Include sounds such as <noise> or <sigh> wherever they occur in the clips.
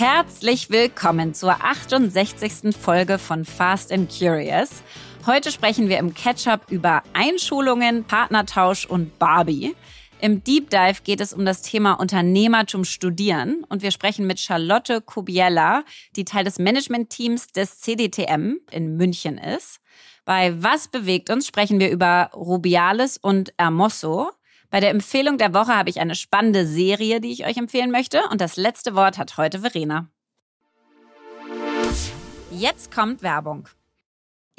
Herzlich willkommen zur 68. Folge von Fast and Curious. Heute sprechen wir im Catch-up über Einschulungen, Partnertausch und Barbie. Im Deep Dive geht es um das Thema Unternehmertum studieren und wir sprechen mit Charlotte Kubiella, die Teil des Managementteams des CDTM in München ist. Bei Was bewegt uns sprechen wir über Rubiales und Hermoso. Bei der Empfehlung der Woche habe ich eine spannende Serie, die ich euch empfehlen möchte. Und das letzte Wort hat heute Verena. Jetzt kommt Werbung.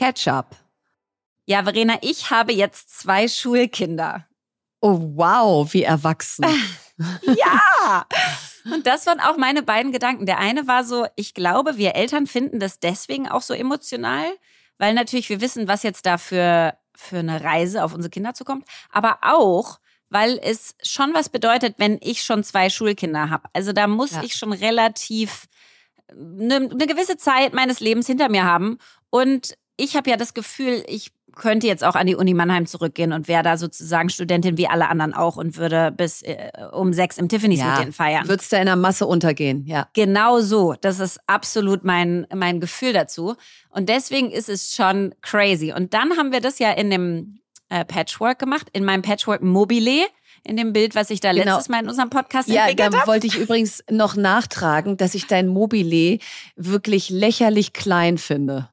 Ketchup. Ja, Verena, ich habe jetzt zwei Schulkinder. Oh, wow, wie erwachsen. <laughs> ja! Und das waren auch meine beiden Gedanken. Der eine war so, ich glaube, wir Eltern finden das deswegen auch so emotional, weil natürlich wir wissen, was jetzt da für, für eine Reise auf unsere Kinder zukommt, aber auch, weil es schon was bedeutet, wenn ich schon zwei Schulkinder habe. Also da muss ja. ich schon relativ eine, eine gewisse Zeit meines Lebens hinter mir haben. Und ich habe ja das Gefühl, ich könnte jetzt auch an die Uni Mannheim zurückgehen und wäre da sozusagen Studentin wie alle anderen auch und würde bis äh, um sechs im Tiffany's ja, mit denen feiern. Würdest du in der Masse untergehen, ja. Genau so. Das ist absolut mein, mein Gefühl dazu. Und deswegen ist es schon crazy. Und dann haben wir das ja in dem äh, Patchwork gemacht, in meinem Patchwork Mobile in dem Bild, was ich da genau. letztes Mal in unserem Podcast ja, entwickelt habe. Ja, da wollte ich übrigens noch nachtragen, dass ich dein Mobile wirklich lächerlich klein finde.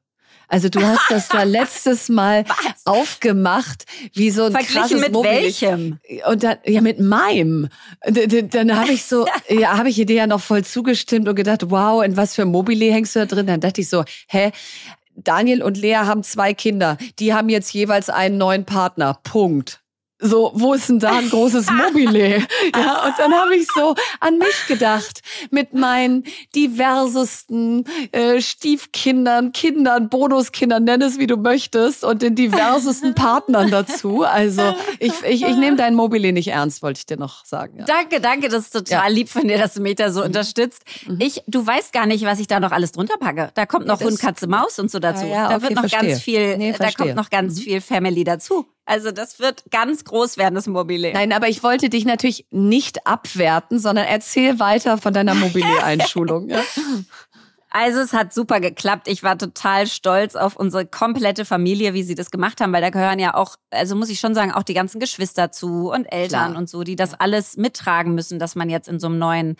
Also du hast das da <laughs> letztes Mal Was? aufgemacht, wie so ein Verglichen krasses mit Mobil. welchem? Und dann, ja, mit meinem. Dann, dann habe ich so, <laughs> ja, habe ich dir ja noch voll zugestimmt und gedacht, wow, in was für Mobile hängst du da drin? Dann dachte ich so, hä? Daniel und Lea haben zwei Kinder. Die haben jetzt jeweils einen neuen Partner. Punkt so, wo ist denn da ein großes <laughs> Mobile? ja, und dann habe ich so an mich gedacht mit meinen diversesten äh, Stiefkindern, Kindern, Bonuskindern, nenn es wie du möchtest und den diversesten <laughs> Partnern dazu. Also ich, ich, ich nehme dein Mobile nicht ernst, wollte ich dir noch sagen. Ja. Danke, danke, das ist total ja. lieb von dir, dass du mich da so mhm. unterstützt. Mhm. Ich, du weißt gar nicht, was ich da noch alles drunter packe. Da kommt noch ja, Hund, Katze, Maus und so dazu. Ja, da okay, wird noch verstehe. ganz viel, nee, da kommt noch ganz mhm. viel Family dazu. Also das wird ganz groß werden, das Mobile. Nein, aber ich wollte dich natürlich nicht abwerten, sondern erzähl weiter von deiner Mobile-Einschulung. ja. <laughs> Also es hat super geklappt. Ich war total stolz auf unsere komplette Familie, wie sie das gemacht haben, weil da gehören ja auch, also muss ich schon sagen, auch die ganzen Geschwister zu und Eltern Klar. und so, die das alles mittragen müssen, dass man jetzt in so einem neuen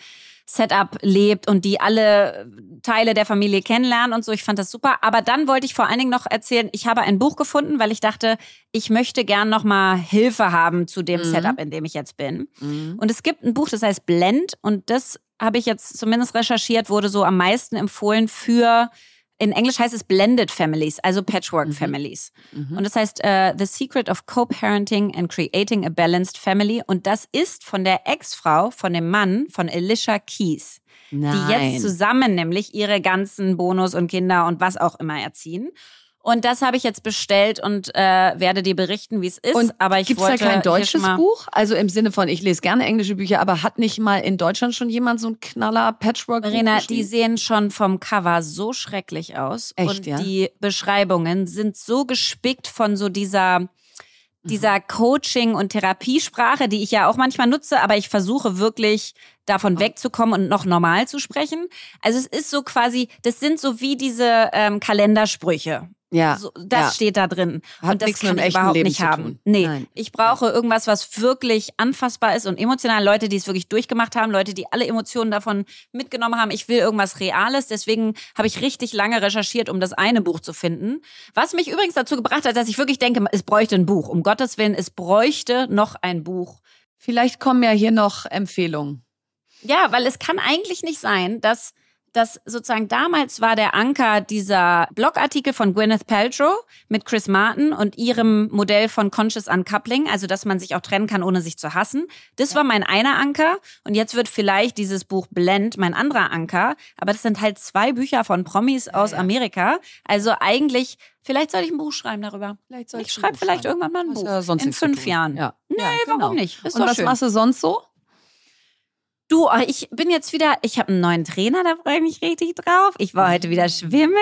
Setup lebt und die alle Teile der Familie kennenlernen und so. Ich fand das super. Aber dann wollte ich vor allen Dingen noch erzählen, ich habe ein Buch gefunden, weil ich dachte, ich möchte gern noch mal Hilfe haben zu dem mhm. Setup, in dem ich jetzt bin. Mhm. Und es gibt ein Buch, das heißt Blend und das habe ich jetzt zumindest recherchiert, wurde so am meisten empfohlen für in Englisch heißt es Blended Families, also Patchwork mhm. Families. Mhm. Und das heißt uh, The Secret of Co-Parenting and Creating a Balanced Family. Und das ist von der Ex-Frau, von dem Mann, von Alicia Keys. Nein. Die jetzt zusammen nämlich ihre ganzen Bonus und Kinder und was auch immer erziehen. Und das habe ich jetzt bestellt und äh, werde dir berichten, wie es ist. Und aber ich gibt's wollte da kein deutsches Buch? Also im Sinne von, ich lese gerne englische Bücher, aber hat nicht mal in Deutschland schon jemand so ein Knaller Patchwork? Verena, die sehen schon vom Cover so schrecklich aus. Echt, und ja? die Beschreibungen sind so gespickt von so dieser dieser Coaching- und Therapiesprache, die ich ja auch manchmal nutze, aber ich versuche wirklich davon wegzukommen und noch normal zu sprechen. Also es ist so quasi, das sind so wie diese ähm, Kalendersprüche. Ja, so, das ja. steht da drin. Hat und das kann ich überhaupt Leben nicht haben. Nee, Nein. ich brauche irgendwas, was wirklich anfassbar ist und emotional. Leute, die es wirklich durchgemacht haben, Leute, die alle Emotionen davon mitgenommen haben. Ich will irgendwas Reales. Deswegen habe ich richtig lange recherchiert, um das eine Buch zu finden. Was mich übrigens dazu gebracht hat, dass ich wirklich denke, es bräuchte ein Buch. Um Gottes Willen, es bräuchte noch ein Buch. Vielleicht kommen ja hier noch Empfehlungen. Ja, weil es kann eigentlich nicht sein, dass dass sozusagen damals war der Anker dieser Blogartikel von Gwyneth Paltrow mit Chris Martin und ihrem Modell von Conscious Uncoupling, also dass man sich auch trennen kann, ohne sich zu hassen. Das ja. war mein einer Anker und jetzt wird vielleicht dieses Buch Blend mein anderer Anker, aber das sind halt zwei Bücher von Promis aus ja, Amerika. Also eigentlich Vielleicht soll ich ein Buch schreiben darüber. Vielleicht soll ich, schreibe vielleicht irgendwann mal ein Buch. In fünf Jahren. Ja. Nee, genau. warum nicht? Ist Und was schön. machst du sonst so? Du, oh, ich bin jetzt wieder, ich habe einen neuen Trainer, da freue ich mich richtig drauf. Ich war heute wieder schwimmen.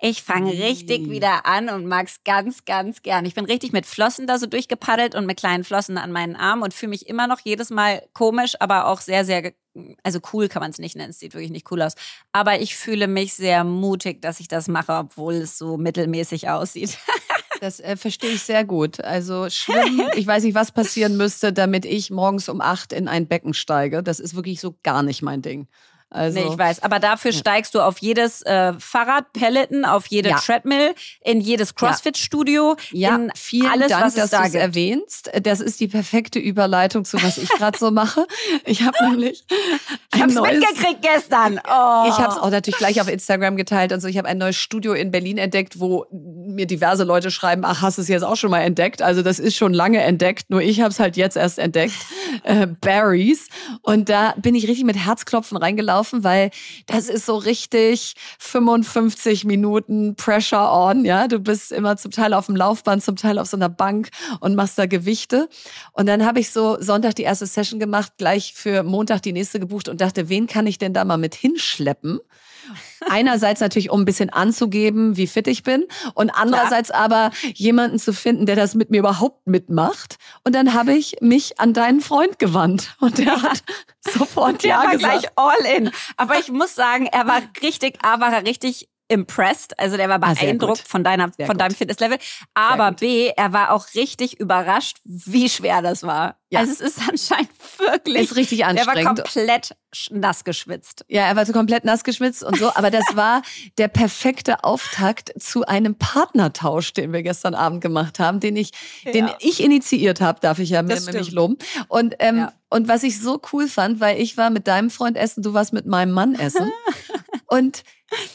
Ich fange richtig wieder an und mag's ganz, ganz gern. Ich bin richtig mit Flossen da so durchgepaddelt und mit kleinen Flossen an meinen Armen und fühle mich immer noch jedes Mal komisch, aber auch sehr, sehr, also cool kann man es nicht nennen. Es sieht wirklich nicht cool aus. Aber ich fühle mich sehr mutig, dass ich das mache, obwohl es so mittelmäßig aussieht. <laughs> Das äh, verstehe ich sehr gut. Also schwimmen, <laughs> ich weiß nicht, was passieren müsste, damit ich morgens um acht in ein Becken steige. Das ist wirklich so gar nicht mein Ding. Also, nee, ich weiß. Aber dafür ja. steigst du auf jedes äh, Fahrrad, Peloton, auf jede ja. Treadmill, in jedes CrossFit-Studio. Ja, in vielen alles, Dank, dass da du es erwähnst. Das ist die perfekte Überleitung zu was ich gerade so mache. Ich habe nämlich <laughs> Ich habe es mitgekriegt gestern. Oh. Ich habe es auch natürlich gleich auf Instagram geteilt und so. Ich habe ein neues Studio in Berlin entdeckt, wo mir diverse Leute schreiben, ach, hast du es jetzt auch schon mal entdeckt? Also das ist schon lange entdeckt, nur ich habe es halt jetzt erst entdeckt. äh, Barry's. Und da bin ich richtig mit Herzklopfen reingelaufen laufen, weil das ist so richtig 55 Minuten Pressure on. Ja, du bist immer zum Teil auf dem Laufband, zum Teil auf so einer Bank und machst da Gewichte. Und dann habe ich so Sonntag die erste Session gemacht, gleich für Montag die nächste gebucht und dachte, wen kann ich denn da mal mit hinschleppen? Einerseits natürlich, um ein bisschen anzugeben, wie fit ich bin. Und andererseits Klar. aber jemanden zu finden, der das mit mir überhaupt mitmacht. Und dann habe ich mich an deinen Freund gewandt. Und der hat sofort der ja war gesagt. gleich all in. Aber ich muss sagen, er war richtig, er war richtig impressed, also der war ah, beeindruckt ah, von deiner sehr von deinem Fitnesslevel, aber B, er war auch richtig überrascht, wie schwer das war. Ja. Also es ist anscheinend wirklich ist richtig anstrengend. Er war komplett nass geschwitzt. Ja, er war so komplett nass geschwitzt und so, aber das war <laughs> der perfekte Auftakt zu einem Partnertausch, den wir gestern Abend gemacht haben, den ich ja. den ich initiiert habe, darf ich ja mir nämlich loben. Und ähm, ja. und was ich so cool fand, weil ich war mit deinem Freund essen, du warst mit meinem Mann essen <laughs> und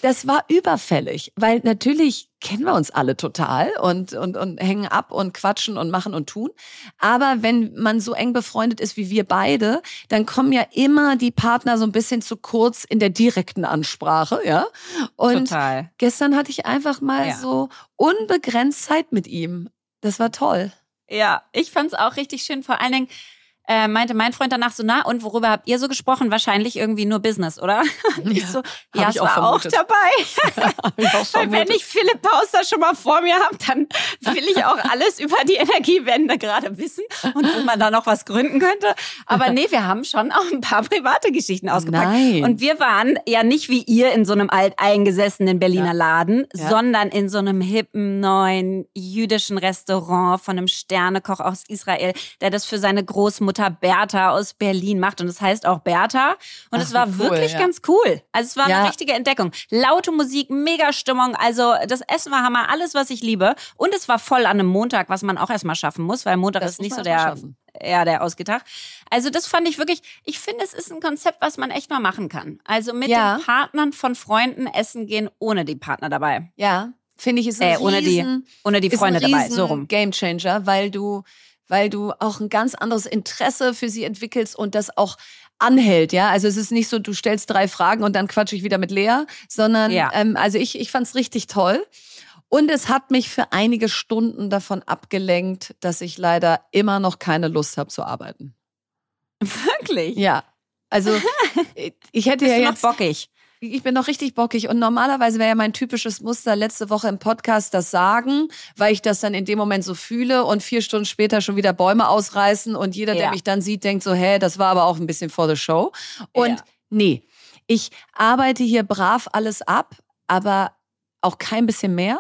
das war überfällig, weil natürlich kennen wir uns alle total und, und, und hängen ab und quatschen und machen und tun. Aber wenn man so eng befreundet ist wie wir beide, dann kommen ja immer die Partner so ein bisschen zu kurz in der direkten Ansprache, ja. Und total. gestern hatte ich einfach mal ja. so unbegrenzt Zeit mit ihm. Das war toll. Ja, ich fand's auch richtig schön. Vor allen Dingen, äh, meinte mein Freund danach so, na, und worüber habt ihr so gesprochen? Wahrscheinlich irgendwie nur Business, oder? <laughs> Und ich so, ja, ich es auch war auch vermutet. dabei. <laughs> Hab ich auch <laughs> Weil wenn ich Philipp Pauster schon mal vor mir habe, dann will ich auch alles über die Energiewende gerade wissen und wo man da noch was gründen könnte. Aber nee, wir haben schon auch ein paar private Geschichten ausgepackt. Nein. Und wir waren ja nicht wie ihr in so einem alteingesessenen Berliner Ja. Laden, Ja. sondern in so einem hippen, neuen jüdischen Restaurant von einem Sternekoch aus Israel, der das für seine Großmutter Bertha aus Berlin macht. Und es heißt auch Bertha. Und Ach, es war cool, wirklich ja. ganz cool. Also es war Ja. eine richtige Entdeckung. Laute Musik, mega Stimmung. Also das Essen war Hammer, alles, was ich liebe. Und es war voll an einem Montag, was man auch erstmal schaffen muss, weil Montag Das ist nicht so der, schaffen. ja, der Ausgetag. Also das fand ich wirklich, ich finde, es ist ein Konzept, was man echt mal machen kann. Also mit Ja. den Partnern von Freunden essen gehen, ohne die Partner dabei. Ja, finde ich, ist ein Äh, ohne die, ohne die Freunde dabei, so rum. Game Changer, weil du, weil du auch ein ganz anderes Interesse für sie entwickelst und das auch anhält, ja. Also es ist nicht so, du stellst drei Fragen und dann quatsche ich wieder mit Lea, sondern Ja. ähm, also ich, ich fand es richtig toll. Und es hat mich für einige Stunden davon abgelenkt, dass ich leider immer noch keine Lust habe zu arbeiten. <laughs> Wirklich? Ja. Also <laughs> ich hätte Bist ja jetzt bockig? Ich bin noch richtig bockig und normalerweise wäre ja mein typisches Muster letzte Woche im Podcast das sagen, weil ich das dann in dem Moment so fühle und vier Stunden später schon wieder Bäume ausreißen und jeder, der Ja. mich dann sieht, denkt so, hä, das war aber auch ein bisschen for the show. Und Ja. nee, ich arbeite hier brav alles ab, aber auch kein bisschen mehr.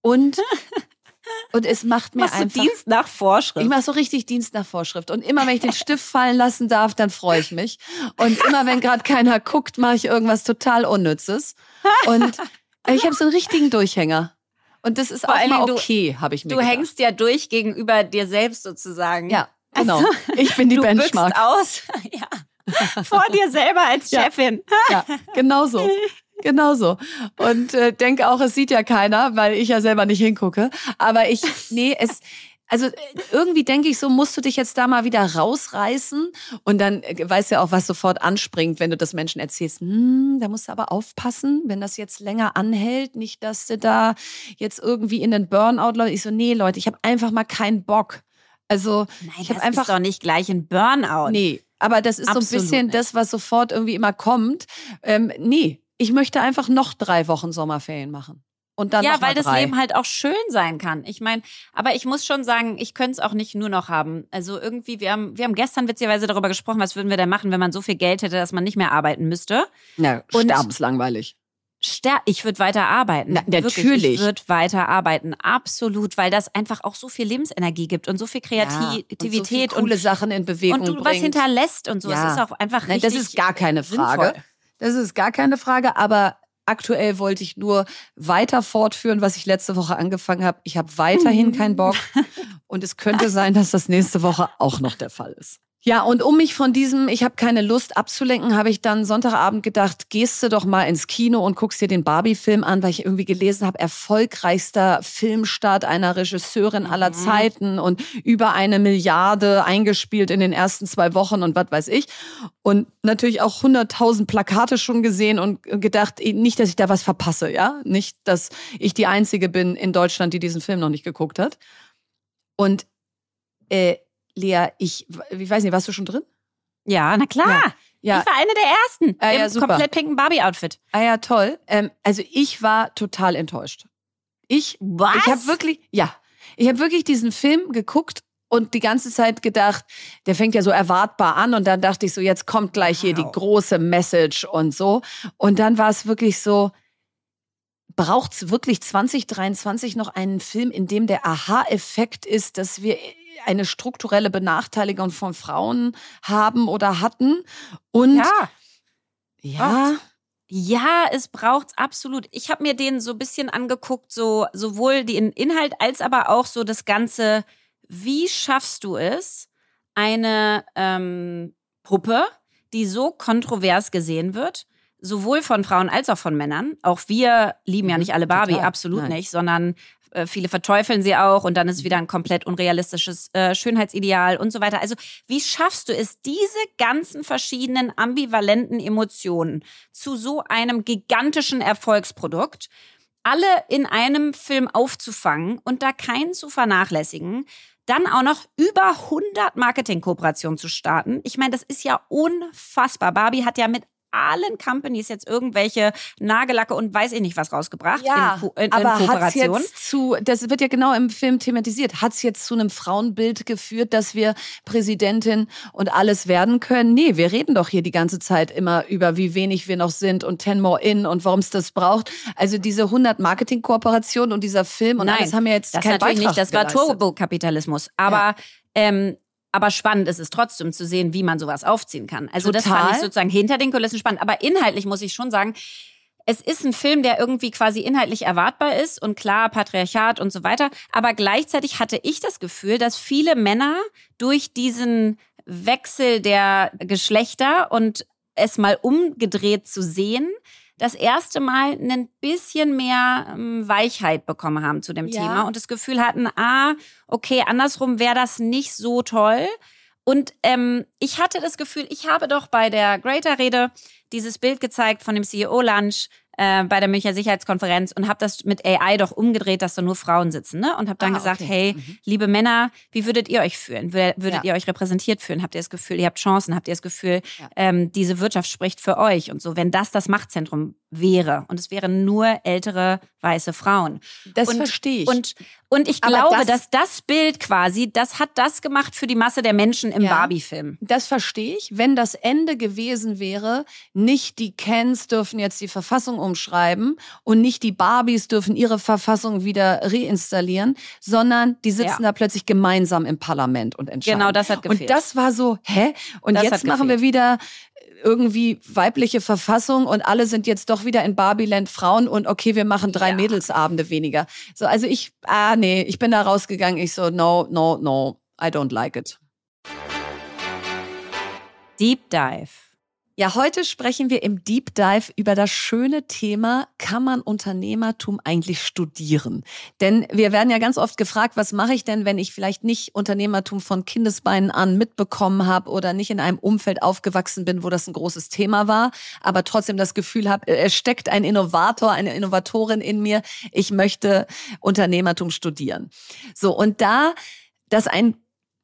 Und, <laughs> und es macht mir Machst du einfach... Dienst nach Vorschrift? Ich mache so richtig Dienst nach Vorschrift. Und immer wenn ich den Stift fallen lassen darf, dann freue ich mich. Und immer wenn gerade keiner guckt, mache ich irgendwas total Unnützes. Und ich habe so einen richtigen Durchhänger. Und das ist Vor auch mal du- okay, habe ich mir du gedacht. hängst ja durch gegenüber dir selbst sozusagen. Ja, genau. Ich bin die du Benchmark. bückst aus. <laughs> ja. Vor dir selber als Ja. Chefin. Ja, genau so. <laughs> Genau so. Und äh, denke auch, es sieht ja keiner, weil ich ja selber nicht hingucke. Aber ich, nee, es, also irgendwie denke ich so, musst du dich jetzt da mal wieder rausreißen. Und dann äh, weißt ja auch, was sofort anspringt, wenn du das Menschen erzählst. Hm, da musst du aber aufpassen, wenn das jetzt länger anhält. Nicht, dass du da jetzt irgendwie in den Burnout läufst. Ich so, nee, Leute, ich habe einfach mal keinen Bock. Also, Nein, ich habe einfach ist doch nicht gleich ein Burnout. Nee, aber das ist so ein Absolut bisschen nicht. das, was sofort irgendwie immer kommt. Ähm, nee, ich möchte einfach noch drei Wochen Sommerferien machen. Und dann ja, weil das. Leben halt auch schön sein kann. Ich meine, aber ich muss schon sagen, ich könnte es auch nicht nur noch haben. Also irgendwie, wir haben, wir haben gestern witzigerweise darüber gesprochen, was würden wir denn machen, wenn man so viel Geld hätte, dass man nicht mehr arbeiten müsste. ja, Und- sterbenslangweilig. Ster ich würde weiter arbeiten. Na, Wirklich, natürlich. ich würde weiter arbeiten. Absolut, weil das einfach auch so viel Lebensenergie gibt und so viel Kreativität und so viel und, coole Sachen in Bewegung und du was bringt. hinterlässt und so. Ja. Es ist auch einfach Nein, richtig. das ist gar keine Frage. sinnvoll. Das ist gar keine Frage, aber aktuell wollte ich nur weiter fortführen, was ich letzte Woche angefangen habe. Ich habe weiterhin keinen Bock und es könnte sein, dass das nächste Woche auch noch der Fall ist. Ja, und um mich von diesem, ich habe keine Lust abzulenken, habe ich dann Sonntagabend gedacht, gehst du doch mal ins Kino und guckst dir den Barbie-Film an, weil ich irgendwie gelesen habe, erfolgreichster Filmstart einer Regisseurin aller Mhm. Zeiten und über eine Milliarde eingespielt in den ersten zwei Wochen und was weiß ich. Und natürlich auch hunderttausend Plakate schon gesehen und gedacht, eh, nicht, dass ich da was verpasse, ja? Nicht, dass ich die Einzige bin in Deutschland, die diesen Film noch nicht geguckt hat. Und äh, Lea, ich, ich weiß nicht, warst du schon drin? Ja, na klar. Ja. Ich war eine der ersten Ah, ja, im super. komplett pinken Barbie-Outfit. Ah ja, toll. Ähm, also ich war total enttäuscht. Ich, Was? ich habe wirklich, ja, ich habe wirklich diesen Film geguckt und die ganze Zeit gedacht, der fängt ja so erwartbar an und dann dachte ich so, jetzt kommt gleich hier die Wow. große Message und so. Und dann war es wirklich so, braucht es wirklich 2023 noch einen Film, in dem der Aha-Effekt ist, dass wir eine strukturelle Benachteiligung von Frauen haben oder hatten? Und ja. ja Ja, es braucht's absolut. Ich habe mir den so ein bisschen angeguckt, so sowohl den Inhalt als aber auch so das Ganze. Wie schaffst du es, eine ähm, Puppe, die so kontrovers gesehen wird, sowohl von Frauen als auch von Männern? Auch wir lieben ja Mhm, nicht alle Barbie, total. absolut Nein. nicht, sondern äh, viele verteufeln sie auch und dann ist wieder ein komplett unrealistisches äh, Schönheitsideal und so weiter. Also wie schaffst du es, diese ganzen verschiedenen ambivalenten Emotionen zu so einem gigantischen Erfolgsprodukt alle in einem Film aufzufangen und da keinen zu vernachlässigen? dann auch noch über 100 Marketing-Kooperationen zu starten. Ich meine, das ist ja unfassbar. Barbie hat ja mit allen Companies jetzt irgendwelche Nagellacke und weiß ich nicht was rausgebracht ja, in, in, aber in Kooperation. Hat's jetzt zu, das wird ja genau im Film thematisiert. Hat es jetzt zu einem Frauenbild geführt, dass wir Präsidentin und alles werden können? Nee, wir reden doch hier die ganze Zeit immer über, wie wenig wir noch sind und Ten More In und warum es das braucht. Also diese 100 Marketing-Kooperationen und dieser Film und Nein, alles haben ja jetzt das keinen natürlich Beitrag nicht. Das war. Turbokapitalismus. Aber Ja. ähm, aber spannend ist es trotzdem zu sehen, wie man sowas aufziehen kann. Also das Total. fand ich sozusagen hinter den Kulissen spannend. Aber inhaltlich muss ich schon sagen, es ist ein Film, der irgendwie quasi inhaltlich erwartbar ist und klar, Patriarchat und so weiter. Aber gleichzeitig hatte ich das Gefühl, dass viele Männer durch diesen Wechsel der Geschlechter und es mal umgedreht zu sehen, das erste Mal ein bisschen mehr ähm, Weichheit bekommen haben zu dem Ja. Thema und das Gefühl hatten, ah, okay, andersrum wäre das nicht so toll. Und ähm, ich hatte das Gefühl, ich habe doch bei der Greater-Rede dieses Bild gezeigt von dem CEO-Lunch äh, bei der Münchner Sicherheitskonferenz und habe das mit AI doch umgedreht, dass da nur Frauen sitzen. Ne? Und habe dann Ah, gesagt, okay. hey, liebe Männer, wie würdet ihr euch fühlen? Wür- Würdet Ja. ihr euch repräsentiert fühlen? Habt ihr das Gefühl, ihr habt Chancen? Habt ihr das Gefühl, Ja. ähm, diese Wirtschaft spricht für euch und so? Wenn das das Machtzentrum wäre und es wären nur ältere weiße Frauen. Das Und- verstehe ich. Und, und ich Aber glaube, das- dass das Bild quasi, das hat das gemacht für die Masse der Menschen im Ja. Barbie-Film. Das verstehe ich. Wenn das Ende gewesen wäre, nicht die Kens dürfen jetzt die Verfassung umschreiben und nicht die Barbies dürfen ihre Verfassung wieder reinstallieren, sondern die sitzen Ja. da plötzlich gemeinsam im Parlament und entscheiden. Genau, das hat gefehlt. Und das war so, hä? Und Das jetzt machen wir wieder irgendwie weibliche Verfassung und alle sind jetzt doch wieder in Barbieland Frauen und okay, wir machen drei Ja. Mädelsabende weniger. So, also ich, ah nee, ich bin da rausgegangen, ich so, no, no, no, I don't like it. Deep Dive. Ja, heute sprechen wir im Deep Dive über das schöne Thema, kann man Unternehmertum eigentlich studieren? Denn wir werden ja ganz oft gefragt, was mache ich denn, wenn ich vielleicht nicht Unternehmertum von Kindesbeinen an mitbekommen habe oder nicht in einem Umfeld aufgewachsen bin, wo das ein großes Thema war, aber trotzdem das Gefühl habe, es steckt ein Innovator, eine Innovatorin in mir, ich möchte Unternehmertum studieren. So, und da das ein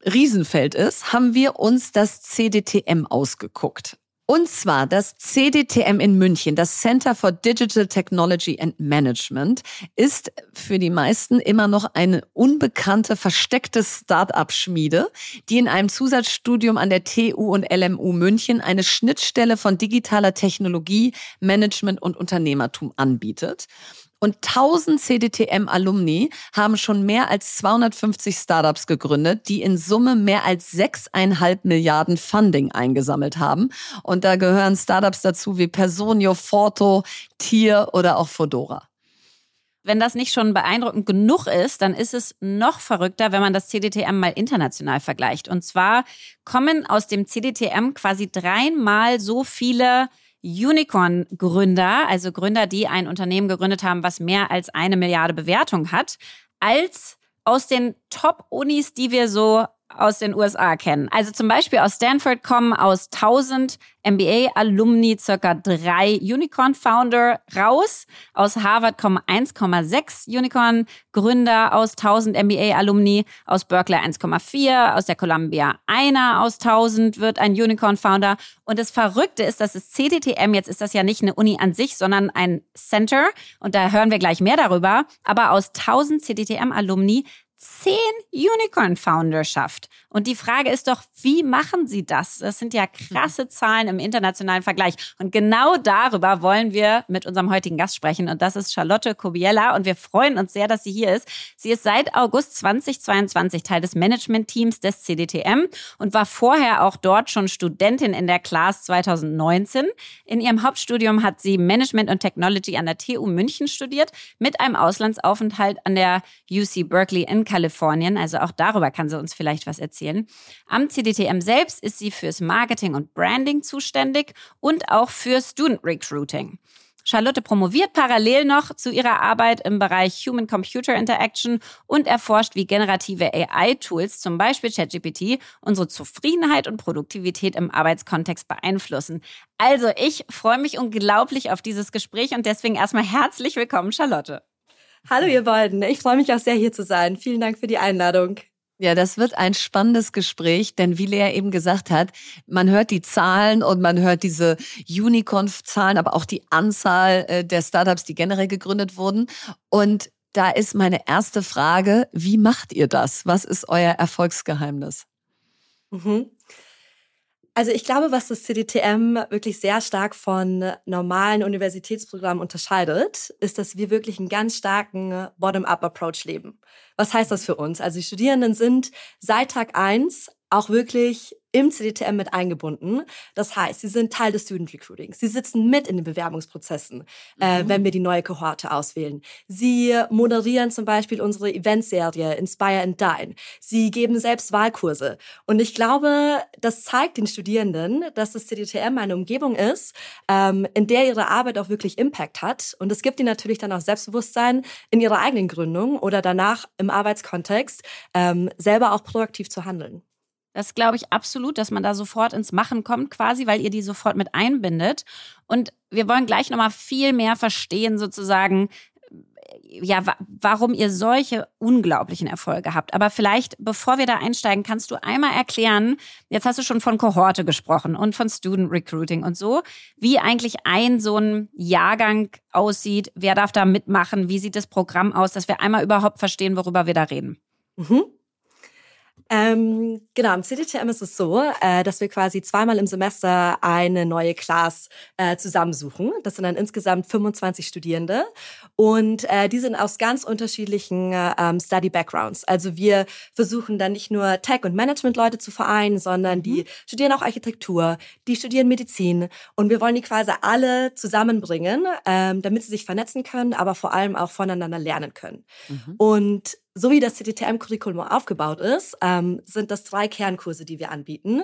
Riesenfeld ist, haben wir uns das CDTM ausgeguckt. Und zwar das CDTM in München, das Center for Digital Technology and Management, ist für die meisten immer noch eine unbekannte, versteckte Start-up-Schmiede, die in einem Zusatzstudium an der TU und LMU München eine Schnittstelle von digitaler Technologie, Management und Unternehmertum anbietet. Und 1000 CDTM-Alumni haben schon mehr als 250 Startups gegründet, die in Summe mehr als 6,5 Milliarden Funding eingesammelt haben. Und da gehören Startups dazu wie Personio, Forto, Tier oder auch Fodora. Wenn das nicht schon beeindruckend genug ist, dann ist es noch verrückter, wenn man das CDTM mal international vergleicht. Und zwar kommen aus dem CDTM quasi dreimal so viele Unicorn-Gründer, also Gründer, die ein Unternehmen gegründet haben, was mehr als eine Milliarde Bewertung hat, als aus den Top-Unis, die wir so aus den USA kennen. Also zum Beispiel aus Stanford kommen aus 1000 MBA-Alumni circa drei Unicorn-Founder raus. Aus Harvard kommen 1,6 Unicorn-Gründer aus 1000 MBA-Alumni. Aus Berkeley 1,4. Aus der Columbia einer aus 1000 wird ein Unicorn-Founder. Und das Verrückte ist, dass das CDTM, jetzt ist das ja nicht eine Uni an sich, sondern ein Center. Und da hören wir gleich mehr darüber. Aber aus 1000 CDTM-Alumni zehn Unicorn-Founder schafft. Und die Frage ist doch, wie machen sie das? Das sind ja krasse Zahlen im internationalen Vergleich. Und genau darüber wollen wir mit unserem heutigen Gast sprechen. Und das ist Charlotte Kobiella. Und wir freuen uns sehr, dass sie hier ist. Sie ist seit August 2022 Teil des Management-Teams des CDTM und war vorher auch dort schon Studentin in der Class 2019. In ihrem Hauptstudium hat sie Management und Technology an der TU München studiert, mit einem Auslandsaufenthalt an der UC Berkeley in Kalifornien. Also auch darüber kann sie uns vielleicht was erzählen. Am CDTM selbst ist sie fürs Marketing und Branding zuständig und auch für Student Recruiting. Charlotte promoviert parallel noch zu ihrer Arbeit im Bereich Human-Computer Interaction und erforscht, wie generative AI-Tools, zum Beispiel ChatGPT, unsere Zufriedenheit und Produktivität im Arbeitskontext beeinflussen. Also ich freue mich unglaublich auf dieses Gespräch und deswegen erstmal herzlich willkommen, Charlotte. Hallo ihr beiden, ich freue mich auch sehr hier zu sein. Vielen Dank für die Einladung. Ja, das wird ein spannendes Gespräch, denn wie Lea eben gesagt hat, man hört die Zahlen und man hört diese Unicorn-Zahlen, aber auch die Anzahl äh, der Startups, die generell gegründet wurden. Und da ist meine erste Frage, wie macht ihr das? Was ist euer Erfolgsgeheimnis? Mhm. Also ich glaube, was das CDTM wirklich sehr stark von normalen Universitätsprogrammen unterscheidet, ist, dass wir wirklich einen ganz starken Bottom-up-Approach leben. Was heißt das für uns? Also die Studierenden sind seit Tag eins auch wirklich im CDTM mit eingebunden. Das heißt, sie sind Teil des Student Recruitings. Sie sitzen mit in den Bewerbungsprozessen, äh, mhm. äh, wenn wir die neue Kohorte auswählen. Sie moderieren zum Beispiel unsere Eventserie Inspire and Dine. Sie geben selbst Wahlkurse. Und ich glaube, das zeigt den Studierenden, dass das CDTM eine Umgebung ist, ähm, in der ihre Arbeit auch wirklich Impact hat. Und es gibt ihnen natürlich dann auch Selbstbewusstsein in ihrer eigenen Gründung oder danach im Arbeitskontext ähm, selber auch proaktiv zu handeln. Das glaube ich absolut, dass man da sofort ins Machen kommt, quasi, weil ihr die sofort mit einbindet. Und wir wollen gleich nochmal viel mehr verstehen, sozusagen, ja, warum ihr solche unglaublichen Erfolge habt. Aber vielleicht, bevor wir da einsteigen, kannst du einmal erklären, jetzt hast du schon von Kohorte gesprochen und von Student Recruiting und so, wie eigentlich ein so ein Jahrgang aussieht, wer darf da mitmachen, wie sieht das Programm aus, dass wir einmal überhaupt verstehen, worüber wir da reden. Mhm. Ähm, genau, im CDTM ist es so, äh, dass wir quasi zweimal im Semester eine neue Class äh, zusammensuchen. Das sind dann insgesamt 25 Studierende und äh, die sind aus ganz unterschiedlichen ähm, Study Backgrounds. Also wir versuchen dann nicht nur Tech- und Management-Leute zu vereinen, sondern die mhm. studieren auch Architektur, die studieren Medizin und wir wollen die quasi alle zusammenbringen, ähm, damit sie sich vernetzen können, aber vor allem auch voneinander lernen können. Mhm. Und so wie das CTTM-Curriculum aufgebaut ist, ähm, sind das drei Kernkurse, die wir anbieten,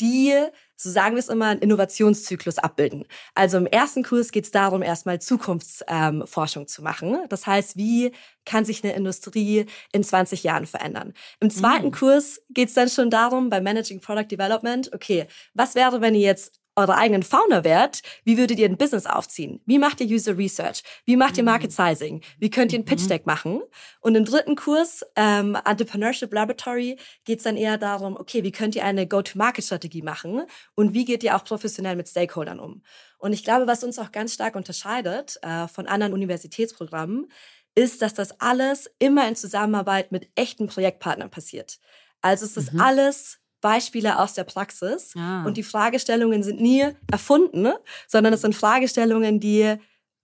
die, so sagen wir es immer, einen Innovationszyklus abbilden. Also im ersten Kurs geht es darum, erstmal Zukunftsforschung ähm, zu machen. Das heißt, wie kann sich eine Industrie in 20 Jahren verändern? Im zweiten mhm. Kurs geht es dann schon darum, bei Managing Product Development, okay, was wäre, wenn ihr jetzt eure eigenen Founder wärt, wie würdet ihr ein Business aufziehen? Wie macht ihr User Research? Wie macht ihr mhm. Market Sizing? Wie könnt ihr ein Pitch mhm. Deck machen? Und im dritten Kurs, ähm, Entrepreneurship Laboratory, geht es dann eher darum, okay, wie könnt ihr eine Go-to-Market-Strategie machen? Und wie geht ihr auch professionell mit Stakeholdern um? Und ich glaube, was uns auch ganz stark unterscheidet äh, von anderen Universitätsprogrammen, ist, dass das alles immer in Zusammenarbeit mit echten Projektpartnern passiert. Also es ist mhm. alles Beispiele aus der Praxis. Ah. Und die Fragestellungen sind nie erfunden, sondern es sind Fragestellungen, die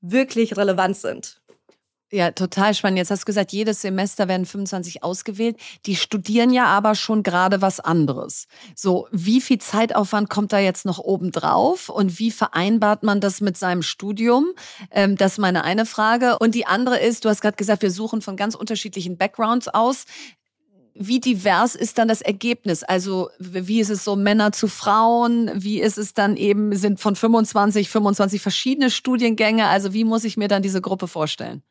wirklich relevant sind. Ja, total spannend. Jetzt hast du gesagt, jedes Semester werden 25 ausgewählt. Die studieren ja aber schon gerade was anderes. So, wie viel Zeitaufwand kommt da jetzt noch oben drauf und wie vereinbart man das mit seinem Studium? Ähm, das ist meine eine Frage. Und die andere ist, du hast gerade gesagt, wir suchen von ganz unterschiedlichen Backgrounds aus wie divers ist dann das Ergebnis? Also wie ist es so Männer zu Frauen? Wie ist es dann eben, sind von 25, 25 verschiedene Studiengänge? Also wie muss ich mir dann diese Gruppe vorstellen?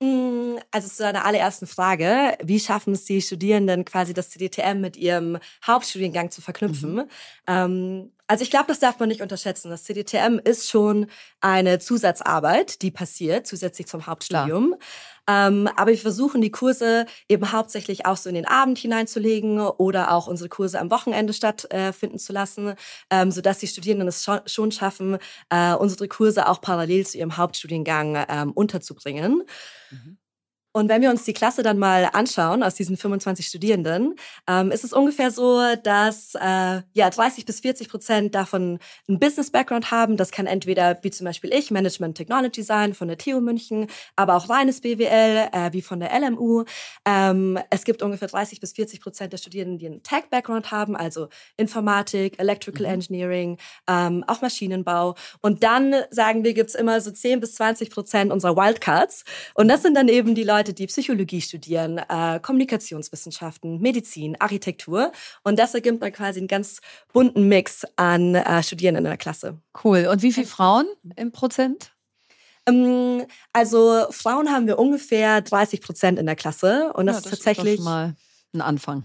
Mm, also zu deiner allerersten Frage, wie schaffen es die Studierenden quasi das CDTM mit ihrem Hauptstudiengang zu verknüpfen? Mhm. Ähm, also ich glaube, das darf man nicht unterschätzen. Das CDTM ist schon eine Zusatzarbeit, die passiert, zusätzlich zum Hauptstudium. Ähm, aber wir versuchen die Kurse eben hauptsächlich auch so in den Abend hineinzulegen oder auch unsere Kurse am Wochenende stattfinden äh, zu lassen, ähm, sodass die Studierenden es schon, schon schaffen, äh, unsere Kurse auch parallel zu ihrem Hauptstudiengang ähm, unterzubringen. Mhm. Und wenn wir uns die Klasse dann mal anschauen aus diesen 25 Studierenden, ähm, ist es ungefähr so, dass äh, ja 30 bis 40 Prozent davon einen Business-Background haben. Das kann entweder wie zum Beispiel ich Management Technology sein von der TU München, aber auch reines BWL äh, wie von der LMU. Ähm, es gibt ungefähr 30 bis 40 Prozent der Studierenden, die einen Tech-Background haben, also Informatik, Electrical mhm. Engineering, ähm, auch Maschinenbau. Und dann sagen wir, gibt's immer so 10 bis 20 Prozent unserer Wildcards. Und das sind dann eben die Leute Leute, die Psychologie studieren, äh, Kommunikationswissenschaften, Medizin, Architektur. Und das ergibt dann quasi einen ganz bunten Mix an äh, Studierenden in der Klasse. Cool. Und wie viele Frauen im Prozent? Ähm, also Frauen haben wir ungefähr 30 Prozent in der Klasse. Und das, ja, das ist tatsächlich. Ist mal ein Anfang.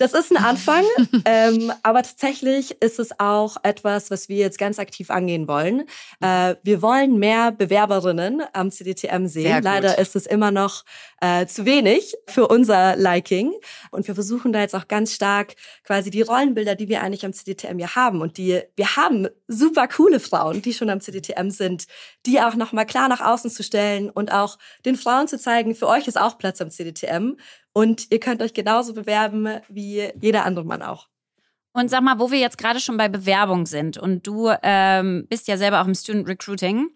Das ist ein Anfang, ähm, aber tatsächlich ist es auch etwas, was wir jetzt ganz aktiv angehen wollen. Äh, wir wollen mehr Bewerberinnen am CDTM sehen. Leider ist es immer noch äh, zu wenig für unser Liking. Und wir versuchen da jetzt auch ganz stark quasi die Rollenbilder, die wir eigentlich am CDTM ja haben. Und die, wir haben super coole Frauen, die schon am CDTM sind, die auch nochmal klar nach außen zu stellen und auch den Frauen zu zeigen, für euch ist auch Platz am CDTM. Und ihr könnt euch genauso bewerben wie jeder andere Mann auch. Und sag mal, wo wir jetzt gerade schon bei Bewerbung sind und du ähm, bist ja selber auch im Student Recruiting.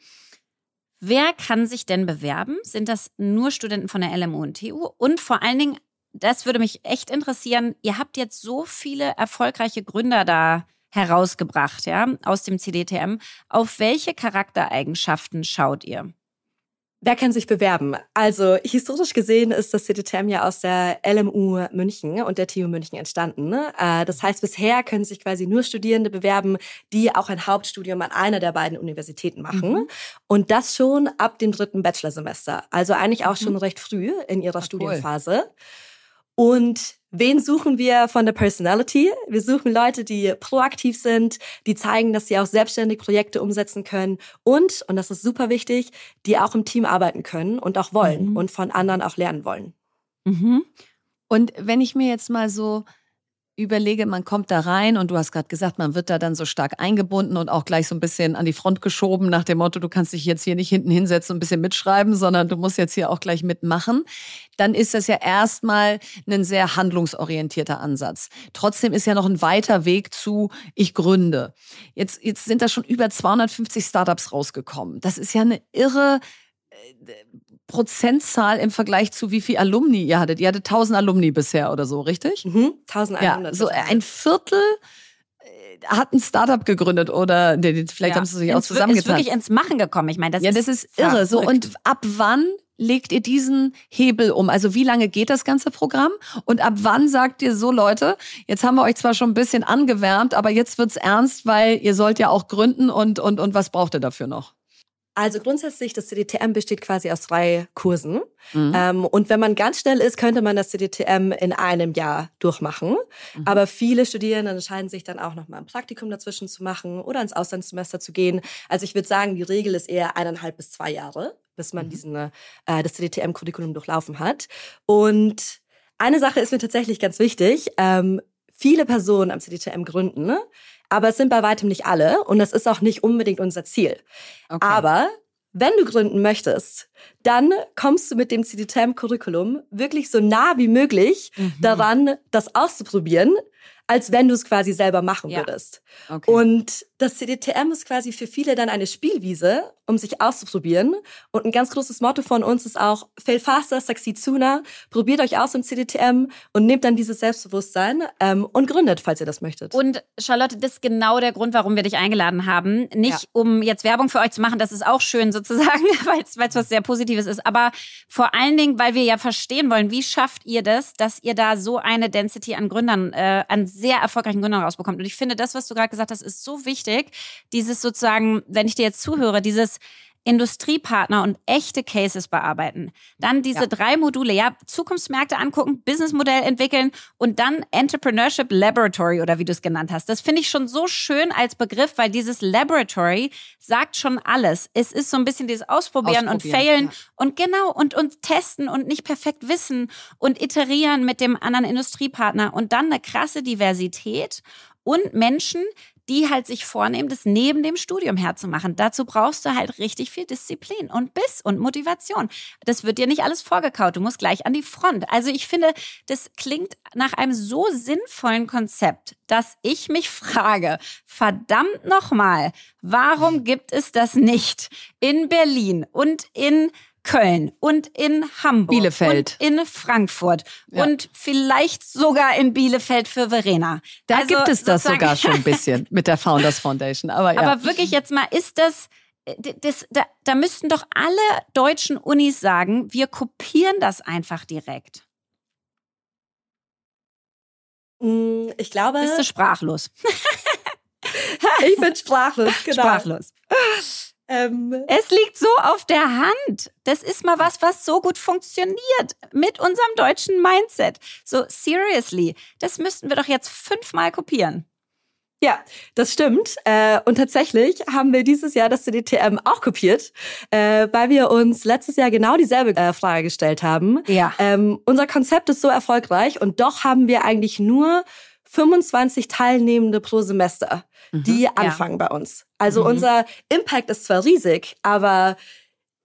Wer kann sich denn bewerben? Sind das nur Studenten von der LMU und TU? Und vor allen Dingen, das würde mich echt interessieren, ihr habt jetzt so viele erfolgreiche Gründer da herausgebracht, ja, aus dem CDTM. Auf welche Charaktereigenschaften schaut ihr? Wer kann sich bewerben? Also historisch gesehen ist das CDTM ja aus der LMU München und der TU München entstanden. Ne? Äh, das heißt, bisher können sich quasi nur Studierende bewerben, die auch ein Hauptstudium an einer der beiden Universitäten machen. Mhm. Und das schon ab dem dritten Bachelorsemester. Also eigentlich auch schon mhm. recht früh in ihrer Ach, Studienphase. Cool. Und wen suchen wir von der Personality? Wir suchen Leute, die proaktiv sind, die zeigen, dass sie auch selbstständig Projekte umsetzen können und, und das ist super wichtig, die auch im Team arbeiten können und auch wollen mhm. und von anderen auch lernen wollen. Mhm. Und wenn ich mir jetzt mal so überlege, man kommt da rein und du hast gerade gesagt, man wird da dann so stark eingebunden und auch gleich so ein bisschen an die Front geschoben nach dem Motto, du kannst dich jetzt hier nicht hinten hinsetzen und ein bisschen mitschreiben, sondern du musst jetzt hier auch gleich mitmachen, dann ist das ja erstmal ein sehr handlungsorientierter Ansatz. Trotzdem ist ja noch ein weiter Weg zu ich gründe. Jetzt, jetzt sind da schon über 250 Startups rausgekommen. Das ist ja eine irre äh, Prozentzahl im Vergleich zu wie viel Alumni ihr hattet? Ihr hattet 1000 Alumni bisher oder so, richtig? Mhm, 1100. Ja, so ein Viertel äh, hat ein Startup gegründet oder vielleicht ja. haben sie sich auch zusammengetan. Ist wirklich ins Machen gekommen. Ich meine, das ja, ist das ist irre. So und ab wann legt ihr diesen Hebel um? Also wie lange geht das ganze Programm? Und ab wann sagt ihr so, Leute, jetzt haben wir euch zwar schon ein bisschen angewärmt, aber jetzt wird's ernst, weil ihr sollt ja auch gründen und und und was braucht ihr dafür noch? Also grundsätzlich, das CDTM besteht quasi aus drei Kursen. Mhm. Ähm, und wenn man ganz schnell ist, könnte man das CDTM in einem Jahr durchmachen. Mhm. Aber viele Studierende entscheiden sich dann auch nochmal ein Praktikum dazwischen zu machen oder ins Auslandssemester zu gehen. Also ich würde sagen, die Regel ist eher eineinhalb bis zwei Jahre, bis man mhm. diesen, äh, das CDTM-Curriculum durchlaufen hat. Und eine Sache ist mir tatsächlich ganz wichtig. Ähm, viele Personen am CDTM gründen, ne? Aber es sind bei weitem nicht alle und das ist auch nicht unbedingt unser Ziel. Okay. Aber wenn du gründen möchtest, dann kommst du mit dem CDTM-Curriculum wirklich so nah wie möglich mhm. daran, das auszuprobieren, als wenn du es quasi selber machen ja. würdest. Okay. Und das CDTM ist quasi für viele dann eine Spielwiese, um sich auszuprobieren. Und ein ganz großes Motto von uns ist auch, fail faster, succeed sooner. Probiert euch aus im CDTM und nehmt dann dieses Selbstbewusstsein ähm, und gründet, falls ihr das möchtet. Und Charlotte, das ist genau der Grund, warum wir dich eingeladen haben. Nicht, ja. um jetzt Werbung für euch zu machen, das ist auch schön sozusagen, <laughs> weil es was sehr Positives ist, aber vor allen Dingen, weil wir ja verstehen wollen, wie schafft ihr das, dass ihr da so eine Density an Gründern, äh, an sehr erfolgreichen Gründern rausbekommt. Und ich finde, das, was du gerade gesagt hast, ist so wichtig. Dieses sozusagen, wenn ich dir jetzt zuhöre, dieses Industriepartner und echte Cases bearbeiten. Dann diese ja. drei Module, ja, Zukunftsmärkte angucken, Businessmodell entwickeln und dann Entrepreneurship Laboratory oder wie du es genannt hast. Das finde ich schon so schön als Begriff, weil dieses Laboratory sagt schon alles. Es ist so ein bisschen dieses Ausprobieren, Ausprobieren und Failen ja. und genau und, und testen und nicht perfekt wissen und iterieren mit dem anderen Industriepartner und dann eine krasse Diversität und Menschen, die halt sich vornehmen, das neben dem Studium herzumachen. Dazu brauchst du halt richtig viel Disziplin und Biss und Motivation. Das wird dir nicht alles vorgekaut. Du musst gleich an die Front. Also ich finde, das klingt nach einem so sinnvollen Konzept, dass ich mich frage, verdammt nochmal, warum gibt es das nicht in Berlin und in Köln und in Hamburg Bielefeld und in Frankfurt ja. und vielleicht sogar in Bielefeld für Verena. Da also gibt es das sogar schon ein <laughs> bisschen mit der Founders Foundation. Aber, ja. aber wirklich jetzt mal, ist das, das da, da müssten doch alle deutschen Unis sagen, wir kopieren das einfach direkt. Mm, ich glaube. Bist du sprachlos? <laughs> ich bin sprachlos, <laughs> genau. Sprachlos. Ähm, es liegt so auf der Hand. Das ist mal was, was so gut funktioniert mit unserem deutschen Mindset. So, seriously, das müssten wir doch jetzt fünfmal kopieren. Ja, das stimmt. Äh, und tatsächlich haben wir dieses Jahr das CDTM auch kopiert, äh, weil wir uns letztes Jahr genau dieselbe äh, Frage gestellt haben. Ja. Ähm, unser Konzept ist so erfolgreich und doch haben wir eigentlich nur 25 Teilnehmende pro Semester, mhm, die anfangen ja. bei uns. Also mhm. unser Impact ist zwar riesig, aber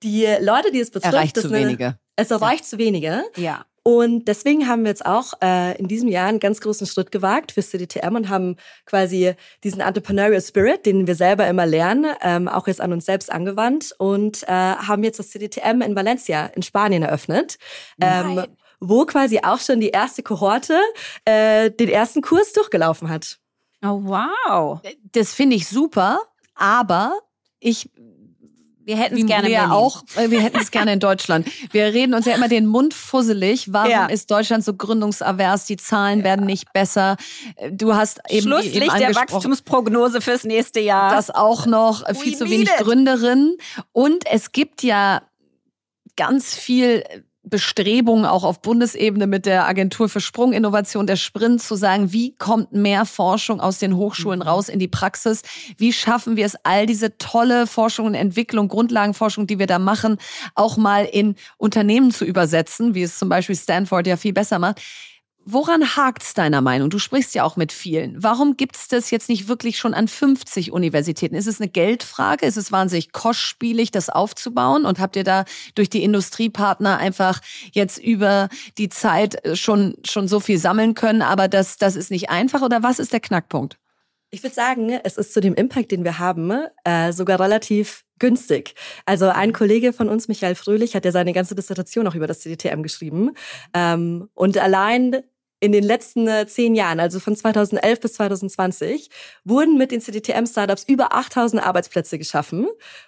die Leute, die es betrifft, erreicht zu eine, wenige. Es erreicht ja. zu wenige. Ja. Und deswegen haben wir jetzt auch äh, in diesem Jahr einen ganz großen Schritt gewagt für CDTM und haben quasi diesen Entrepreneurial Spirit, den wir selber immer lernen, ähm, auch jetzt an uns selbst angewandt und äh, haben jetzt das CDTM in Valencia in Spanien eröffnet. Ähm, wo quasi auch schon die erste Kohorte äh, den ersten Kurs durchgelaufen hat. Oh, wow. Das finde ich super, aber ich wir hätten es gerne ja auch. Äh, wir hätten es gerne in Deutschland. Wir reden uns ja immer den Mund fusselig. Warum ja. ist Deutschland so gründungsavers? Die Zahlen ja. werden nicht besser. Du hast eben Schlusslicht eben der Wachstumsprognose fürs nächste Jahr. Das auch noch We viel zu wenig it. Gründerinnen. Und es gibt ja ganz viel Bestrebungen auch auf Bundesebene mit der Agentur für Sprunginnovation, der Sprint, zu sagen, wie kommt mehr Forschung aus den Hochschulen mhm. raus in die Praxis? Wie schaffen wir es, all diese tolle Forschung und Entwicklung, Grundlagenforschung, die wir da machen, auch mal in Unternehmen zu übersetzen, wie es zum Beispiel Stanford ja viel besser macht? Woran hakt's deiner Meinung? Du sprichst ja auch mit vielen. Warum gibt's das jetzt nicht wirklich schon an 50 Universitäten? Ist es eine Geldfrage? Ist es wahnsinnig kostspielig, das aufzubauen? Und habt ihr da durch die Industriepartner einfach jetzt über die Zeit äh, schon, schon so viel sammeln können, aber das, das ist nicht einfach? Oder was ist der Knackpunkt? Ich würde sagen, es ist zu dem Impact, den wir haben, äh, sogar relativ günstig. Also ein Kollege von uns, Michael Fröhlich, hat ja seine ganze Dissertation auch über das CDTM geschrieben. Ähm, und allein in den letzten äh, zehn Jahren, also von 2011 bis 2020, wurden mit den CDTM-Startups über 8000 Arbeitsplätze geschaffen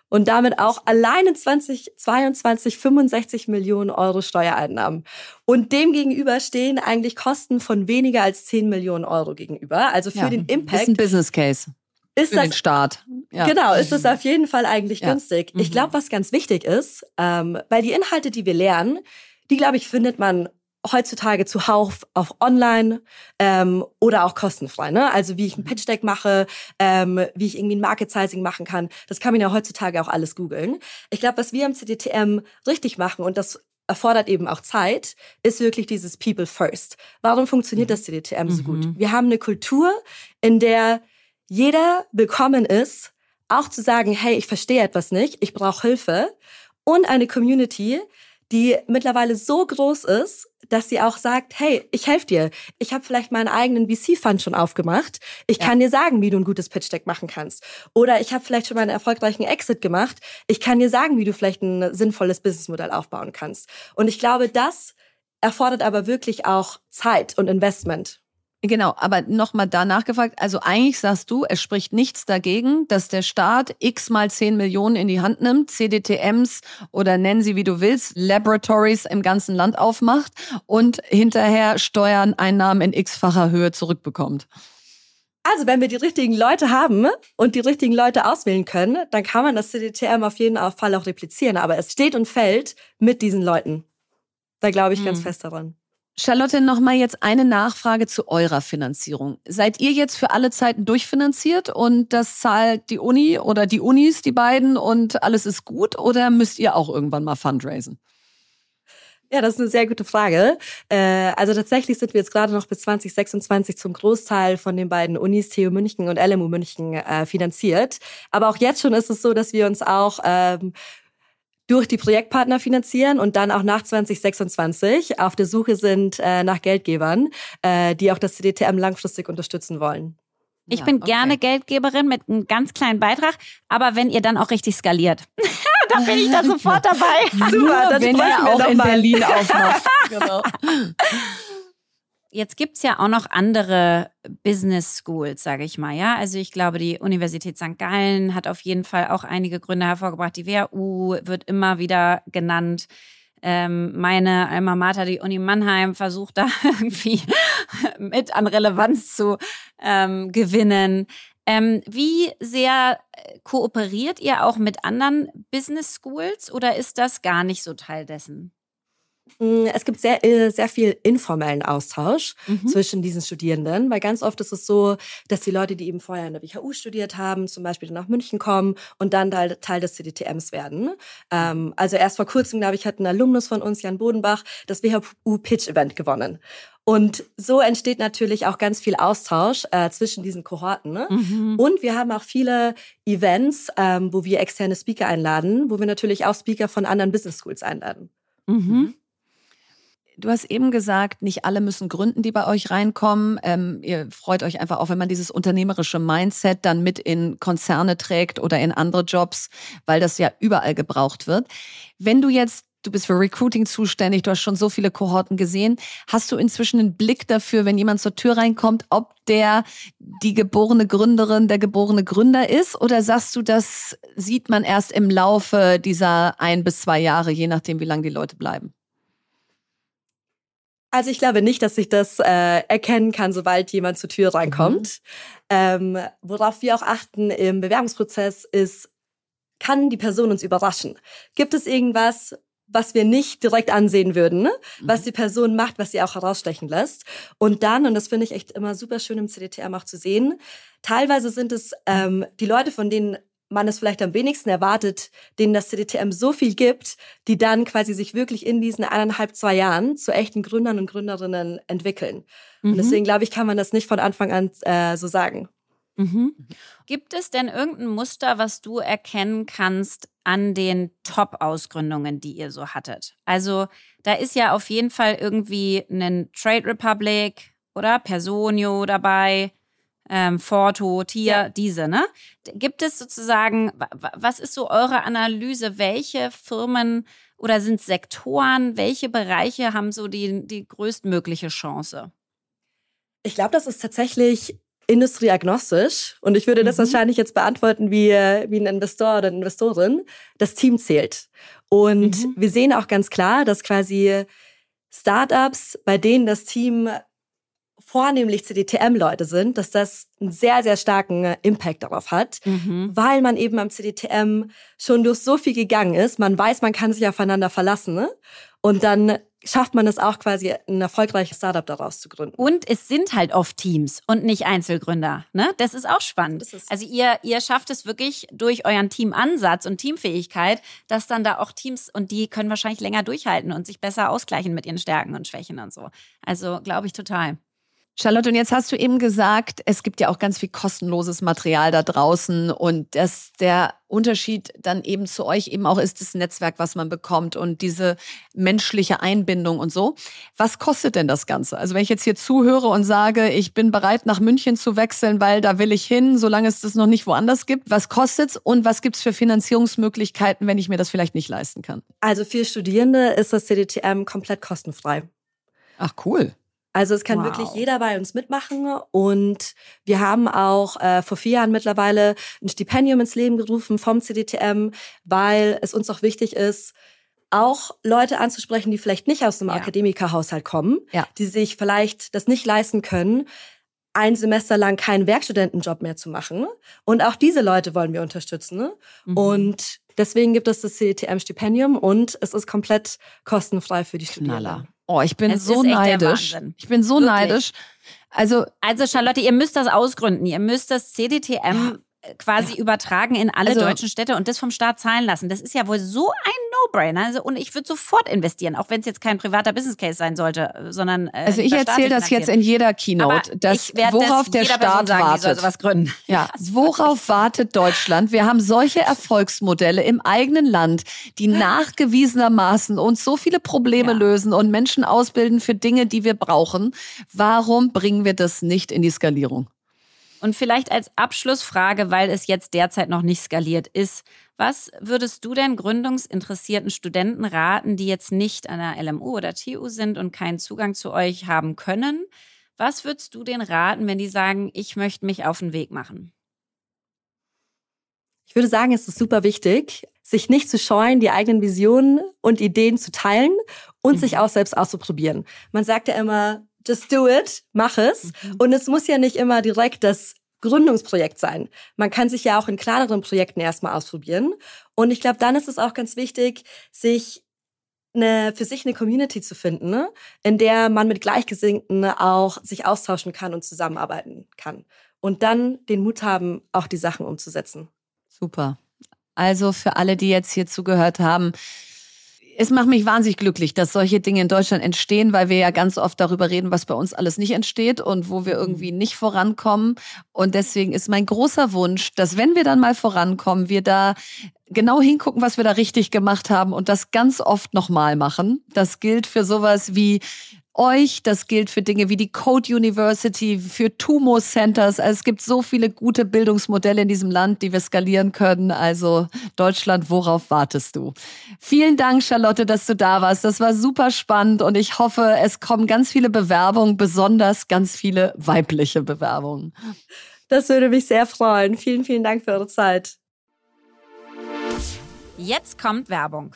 und damit auch allein in 2022 65 Millionen Euro Steuereinnahmen. Und dem gegenüber stehen eigentlich Kosten von weniger als 10 Millionen Euro gegenüber. Also für ja, den Impact. Ist ein Business Case. Ist für das, den Staat. Ja. Genau, ist das auf jeden Fall eigentlich ja. günstig. Ich mhm. glaube, was ganz wichtig ist, ähm, weil die Inhalte, die wir lernen, die, glaube ich, findet man heutzutage zuhauf auf online ähm, oder auch kostenfrei. Ne? Also wie ich ein Pitch Deck mache, ähm, wie ich irgendwie ein Market Sizing machen kann, das kann man ja heutzutage auch alles googeln. Ich glaube, was wir im CDTM richtig machen und das erfordert eben auch Zeit, ist wirklich dieses People First. Warum funktioniert mhm. das CDTM so gut? Mhm. Wir haben eine Kultur, in der jeder willkommen ist, auch zu sagen, hey, ich verstehe etwas nicht, ich brauche Hilfe und eine Community, die mittlerweile so groß ist, dass sie auch sagt, hey, ich helfe dir. Ich habe vielleicht meinen eigenen VC-Fund schon aufgemacht. Ich ja. kann dir sagen, wie du ein gutes Pitch-Deck machen kannst. Oder ich habe vielleicht schon meinen erfolgreichen Exit gemacht. Ich kann dir sagen, wie du vielleicht ein sinnvolles Businessmodell aufbauen kannst. Und ich glaube, das erfordert aber wirklich auch Zeit und Investment. Genau, aber nochmal da nachgefragt. Also eigentlich sagst du, es spricht nichts dagegen, dass der Staat x mal 10 Millionen in die Hand nimmt, CDTMs oder nennen sie wie du willst, Laboratories im ganzen Land aufmacht und hinterher Steuern, Einnahmen in x-facher Höhe zurückbekommt. Also, wenn wir die richtigen Leute haben und die richtigen Leute auswählen können, dann kann man das CDTM auf jeden Fall auch replizieren. Aber es steht und fällt mit diesen Leuten. Da glaube ich hm. ganz fest daran. Charlotte, nochmal jetzt eine Nachfrage zu eurer Finanzierung. Seid ihr jetzt für alle Zeiten durchfinanziert und das zahlt die Uni oder die Unis, die beiden und alles ist gut oder müsst ihr auch irgendwann mal fundraisen? Ja, das ist eine sehr gute Frage. Äh, also tatsächlich sind wir jetzt gerade noch bis 2026 zum Großteil von den beiden Unis TU München und LMU München äh, finanziert. Aber auch jetzt schon ist es so, dass wir uns auch ähm, durch die Projektpartner finanzieren und dann auch nach 2026 auf der Suche sind äh, nach Geldgebern, äh, die auch das CDTM langfristig unterstützen wollen. Ich ja, bin okay. gerne Geldgeberin mit einem ganz kleinen Beitrag, aber wenn ihr dann auch richtig skaliert, <laughs> dann bin ich da sofort dabei. Super, dann wenn ihr auch in Berlin aufmacht. <laughs> genau. Jetzt gibt's ja auch noch andere Business Schools, sage ich mal. Ja, also ich glaube, die Universität St. Gallen hat auf jeden Fall auch einige Gründe hervorgebracht. Die WHU wird immer wieder genannt. Ähm, meine Alma Mater, die Uni Mannheim, versucht da <laughs> irgendwie mit an Relevanz zu ähm, gewinnen. Ähm, wie sehr äh, kooperiert ihr auch mit anderen Business Schools oder ist das gar nicht so Teil dessen? Mm, es gibt sehr, äh, sehr viel informellen Austausch mhm. zwischen diesen Studierenden, weil ganz oft ist es so, dass die Leute, die eben vorher in der WHU studiert haben, zum Beispiel nach München kommen und dann Teil, Teil des CDTMs werden. Ähm, also erst vor kurzem, glaube ich, hat ein Alumnus von uns, Jan Bodenbach, das WHU Pitch Event gewonnen. Und so entsteht natürlich auch ganz viel Austausch äh, zwischen diesen Kohorten. Ne? Mhm. Und wir haben auch viele Events, ähm, wo wir externe Speaker einladen, wo wir natürlich auch Speaker von anderen Business Schools einladen. Mhm. Du hast eben gesagt, nicht alle müssen gründen, die bei euch reinkommen. Ähm, ihr freut euch einfach auch, wenn man dieses unternehmerische Mindset dann mit in Konzerne trägt oder in andere Jobs, weil das ja überall gebraucht wird. Wenn du jetzt Du bist für Recruiting zuständig, du hast schon so viele Kohorten gesehen. Hast du inzwischen einen Blick dafür, wenn jemand zur Tür reinkommt, ob der die geborene Gründerin, der geborene Gründer ist? Oder sagst du, das sieht man erst im Laufe dieser ein bis zwei Jahre, je nachdem, wie lange die Leute bleiben? Also ich glaube nicht, dass ich das äh, erkennen kann, sobald jemand zur Tür reinkommt. Mhm. Ähm, worauf wir auch achten im Bewerbungsprozess ist, kann die Person uns überraschen? Gibt es irgendwas, was wir nicht direkt ansehen würden, ne? was mhm. die Person macht, was sie auch herausstechen lässt. Und dann, und das finde ich echt immer super schön im CDTM auch zu sehen, teilweise sind es ähm, die Leute, von denen man es vielleicht am wenigsten erwartet, denen das CDTM so viel gibt, die dann quasi sich wirklich in diesen eineinhalb, zwei Jahren zu echten Gründern und Gründerinnen entwickeln. Mhm. Und deswegen glaube ich, kann man das nicht von Anfang an äh, so sagen. Mhm. Gibt es denn irgendein Muster, was du erkennen kannst an den Top-Ausgründungen, die ihr so hattet? Also da ist ja auf jeden Fall irgendwie ein Trade Republic oder Personio dabei ähm, Forto, Tier, ja. diese, ne? Gibt es sozusagen, was ist so eure Analyse? Welche Firmen oder sind Sektoren, welche Bereiche haben so die, die größtmögliche Chance? Ich glaube, das ist tatsächlich industrieagnostisch und ich würde das mhm. wahrscheinlich jetzt beantworten wie, wie ein Investor oder eine Investorin. Das Team zählt. Und mhm. wir sehen auch ganz klar, dass quasi Startups, bei denen das Team vornehmlich CDTM-Leute sind, dass das einen sehr, sehr starken äh, Impact darauf hat, mhm. weil man eben am CDTM schon durch so viel gegangen ist. Man weiß, man kann sich aufeinander verlassen. Ne? Und dann schafft man es auch quasi, ein erfolgreiches Startup daraus zu gründen. Und es sind halt oft Teams und nicht Einzelgründer. Ne? Das ist auch spannend. Also ihr, ihr schafft es wirklich durch euren Teamansatz und Teamfähigkeit, dass dann da auch Teams und die können wahrscheinlich länger durchhalten und sich besser ausgleichen mit ihren Stärken und Schwächen und so. Also glaube ich total. Charlotte, und jetzt hast du eben gesagt, es gibt ja auch ganz viel kostenloses Material da draußen und dass der Unterschied dann eben zu euch eben auch ist das Netzwerk, was man bekommt und diese menschliche Einbindung und so. Was kostet denn das Ganze? Also wenn ich jetzt hier zuhöre und sage, ich bin bereit nach München zu wechseln, weil da will ich hin, solange es das noch nicht woanders gibt, was kostet's und was gibt's für Finanzierungsmöglichkeiten, wenn ich mir das vielleicht nicht leisten kann? Also für Studierende ist das CDTM komplett kostenfrei. Ach cool. Also es kann wow. wirklich jeder bei uns mitmachen und wir haben auch äh, vor vier Jahren mittlerweile ein Stipendium ins Leben gerufen vom CDTM, weil es uns auch wichtig ist, auch Leute anzusprechen, die vielleicht nicht aus einem ja. Akademikerhaushalt kommen, ja. die sich vielleicht das nicht leisten können, ein Semester lang keinen Werkstudentenjob mehr zu machen. Und auch diese Leute wollen wir unterstützen. Mhm. Und deswegen gibt es das CDTM-Stipendium und es ist komplett kostenfrei für die Studierenden. Knaller. Oh, ich bin es so neidisch. Ich bin so Wirklich. neidisch. Also, also Charlotte, ihr müsst das ausgründen. Ihr müsst das CDTM ja quasi ja. übertragen in alle also, deutschen Städte und das vom Staat zahlen lassen. Das ist ja wohl so ein No-Brainer. Also, und ich würde sofort investieren, auch wenn es jetzt kein privater Business Case sein sollte, sondern. Äh, also ich erzähle das jetzt in jeder Keynote, dass, worauf das der Staat sagen, wartet. sowas gründen. <laughs> Ja, <laughs> worauf wartet Deutschland? Wir haben solche Erfolgsmodelle im eigenen Land, die nachgewiesenermaßen uns so viele Probleme ja. lösen und Menschen ausbilden für Dinge, die wir brauchen. Warum bringen wir das nicht in die Skalierung? Und vielleicht als Abschlussfrage, weil es jetzt derzeit noch nicht skaliert ist, was würdest du denn gründungsinteressierten Studenten raten, die jetzt nicht an der LMU oder TU sind und keinen Zugang zu euch haben können? Was würdest du denen raten, wenn die sagen, ich möchte mich auf den Weg machen? Ich würde sagen, es ist super wichtig, sich nicht zu scheuen, die eigenen Visionen und Ideen zu teilen und mhm. sich auch selbst auszuprobieren. Man sagt ja immer, just do it, mach es. Mhm. Und es muss ja nicht immer direkt das Gründungsprojekt sein. Man kann sich ja auch in kleineren Projekten erstmal ausprobieren. Und ich glaube, dann ist es auch ganz wichtig, sich eine, für sich eine Community zu finden, ne? in der man mit Gleichgesinnten auch sich austauschen kann und zusammenarbeiten kann. Und dann den Mut haben, auch die Sachen umzusetzen. Super. Also für alle, die jetzt hier zugehört haben, es macht mich wahnsinnig glücklich, dass solche Dinge in Deutschland entstehen, weil wir ja ganz oft darüber reden, was bei uns alles nicht entsteht und wo wir irgendwie nicht vorankommen. Und deswegen ist mein großer Wunsch, dass wenn wir dann mal vorankommen, wir da genau hingucken, was wir da richtig gemacht haben und das ganz oft nochmal machen. Das gilt für sowas wie euch. Das gilt für Dinge wie die Code University, für Tumo Centers. Also es gibt so viele gute Bildungsmodelle in diesem Land, die wir skalieren können. Also Deutschland, worauf wartest du? Vielen Dank, Charlotte, dass du da warst. Das war super spannend und ich hoffe, es kommen ganz viele Bewerbungen, besonders ganz viele weibliche Bewerbungen. Das würde mich sehr freuen. Vielen, vielen Dank für eure Zeit. Jetzt kommt Werbung.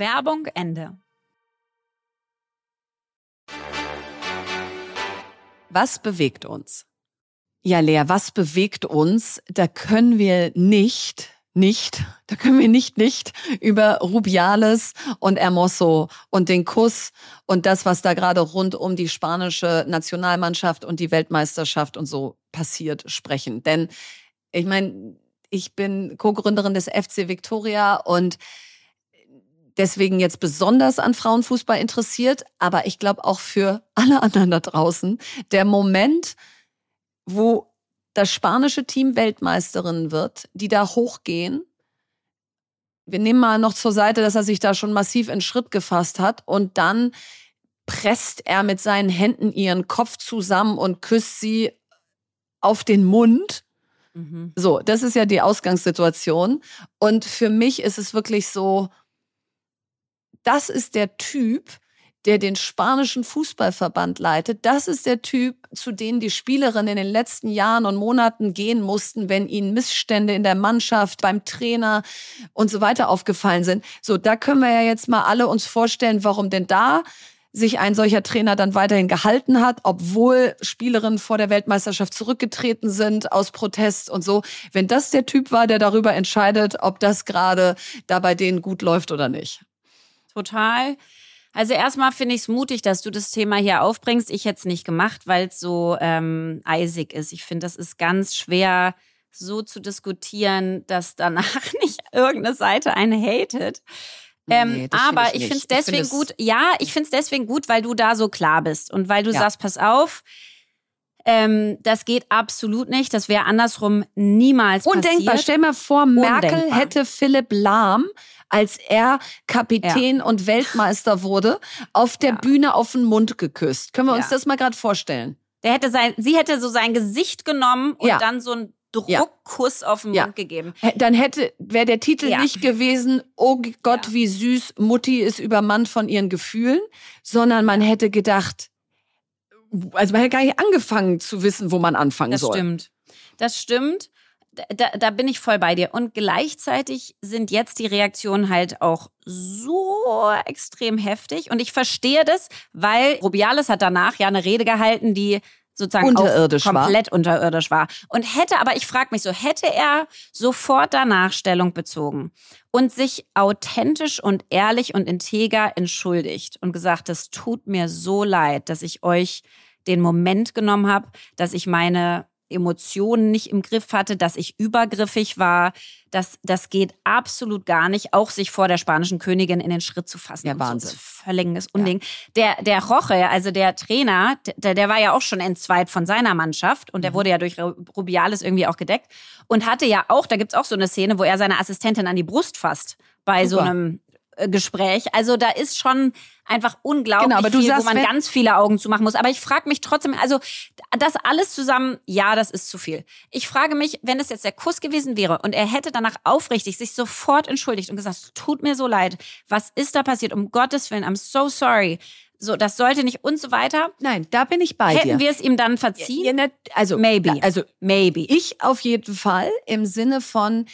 Werbung Ende. Was bewegt uns? Ja, Lea, was bewegt uns? Da können wir nicht, nicht, da können wir nicht, nicht über Rubiales und Hermoso und den Kuss und das, was da gerade rund um die spanische Nationalmannschaft und die Weltmeisterschaft und so passiert, sprechen. Denn Ich meine, ich bin Co-Gründerin des FC Victoria und deswegen jetzt besonders an Frauenfußball interessiert, aber ich glaube auch für alle anderen da draußen, der Moment, wo das spanische Team Weltmeisterin wird, die da hochgehen. Wir nehmen mal noch zur Seite, dass er sich da schon massiv in Schritt gefasst hat und dann presst er mit seinen Händen ihren Kopf zusammen und küsst sie auf den Mund. Mhm. So, das ist ja die Ausgangssituation. Und für mich ist es wirklich so, das ist der Typ, der den spanischen Fußballverband leitet. Das ist der Typ, zu dem die Spielerinnen in den letzten Jahren und Monaten gehen mussten, wenn ihnen Missstände in der Mannschaft, beim Trainer und so weiter aufgefallen sind. So, da können wir ja jetzt mal alle uns vorstellen, warum denn da sich ein solcher Trainer dann weiterhin gehalten hat, obwohl Spielerinnen vor der Weltmeisterschaft zurückgetreten sind aus Protest und so. Wenn das der Typ war, der darüber entscheidet, ob das gerade da bei denen gut läuft oder nicht. Total. Also erstmal finde ich es mutig, dass du das Thema hier aufbringst. Ich hätte es nicht gemacht, weil es so ähm, eisig ist. Ich finde, das ist ganz schwer so zu diskutieren, dass danach <laughs> nicht irgendeine Seite einen hatet. Ähm, nee, aber ich, ich finde es deswegen find gut. Ja, ich finde es deswegen gut, weil du da so klar bist und weil du ja. sagst, pass auf, ähm, das geht absolut nicht. Das wäre andersrum niemals Undenkbar. passiert. Stell mal vor, Merkel Undenkbar. hätte Philipp Lahm, als er Kapitän ja. und Weltmeister wurde, auf der ja. Bühne auf den Mund geküsst. Können wir uns das mal gerade vorstellen? Der hätte sein, sie hätte so sein Gesicht genommen und dann so ein Druckkuss auf den Mund gegeben. Dann hätte, wäre der Titel nicht gewesen, oh Gott, wie süß, Mutti ist übermannt von ihren Gefühlen, sondern man hätte gedacht, also man hätte gar nicht angefangen zu wissen, wo man anfangen das soll. Das stimmt. Das stimmt. Da, da bin ich voll bei dir. Und gleichzeitig sind jetzt die Reaktionen halt auch so extrem heftig. Und ich verstehe das, weil Rubiales hat danach ja eine Rede gehalten, die sozusagen unterirdisch komplett war. unterirdisch war. Und hätte, aber ich frage mich so, hätte er sofort danach Stellung bezogen und sich authentisch und ehrlich und integer entschuldigt und gesagt, es tut mir so leid, dass ich euch den Moment genommen habe, dass ich meine Emotionen nicht im Griff hatte, dass ich übergriffig war. Das, das geht absolut gar nicht, auch sich vor der spanischen Königin in den Schritt zu fassen. Ja, Wahnsinn. Völliges Unding. Ja. Der, der Roche, also der Trainer, der, der war ja auch schon entzweit von seiner Mannschaft und der mhm. wurde ja durch Rubiales irgendwie auch gedeckt und hatte ja auch, da gibt's auch so eine Szene, wo er seine Assistentin an die Brust fasst bei Super. so einem Gespräch. Also da ist schon einfach unglaublich genau, aber du viel, sagst, wo man ganz viele Augen zumachen muss. Aber ich frage mich trotzdem, also das alles zusammen, ja, das ist zu viel. Ich frage mich, wenn es jetzt der Kuss gewesen wäre und er hätte danach aufrichtig sich sofort entschuldigt und gesagt, tut mir so leid, was ist da passiert? Um Gottes Willen, I'm so sorry. So, das sollte nicht und so weiter. Nein, da bin ich bei Hätten dir. Hätten wir es ihm dann verziehen? Ja, ne, also maybe. Also maybe. Ich auf jeden Fall im Sinne von,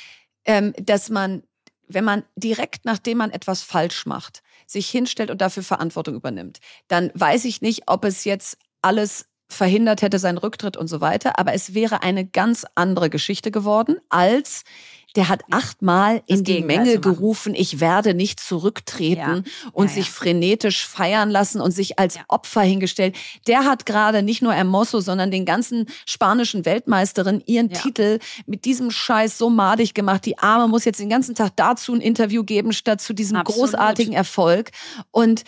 ähm, dass man wenn man direkt nachdem man etwas falsch macht, sich hinstellt und dafür Verantwortung übernimmt, dann weiß ich nicht, ob es jetzt alles verhindert hätte, seinen Rücktritt und so weiter. Aber es wäre eine ganz andere Geschichte geworden, als der hat achtmal in die Menge gerufen, ich werde nicht zurücktreten ja. und ja, sich frenetisch feiern lassen und sich als Opfer hingestellt. Der hat gerade nicht nur Hermoso, sondern den ganzen spanischen Weltmeisterin ihren Titel mit diesem Scheiß so madig gemacht. Die Arme muss jetzt den ganzen Tag dazu ein Interview geben, statt zu diesem Absolut. großartigen Erfolg. Und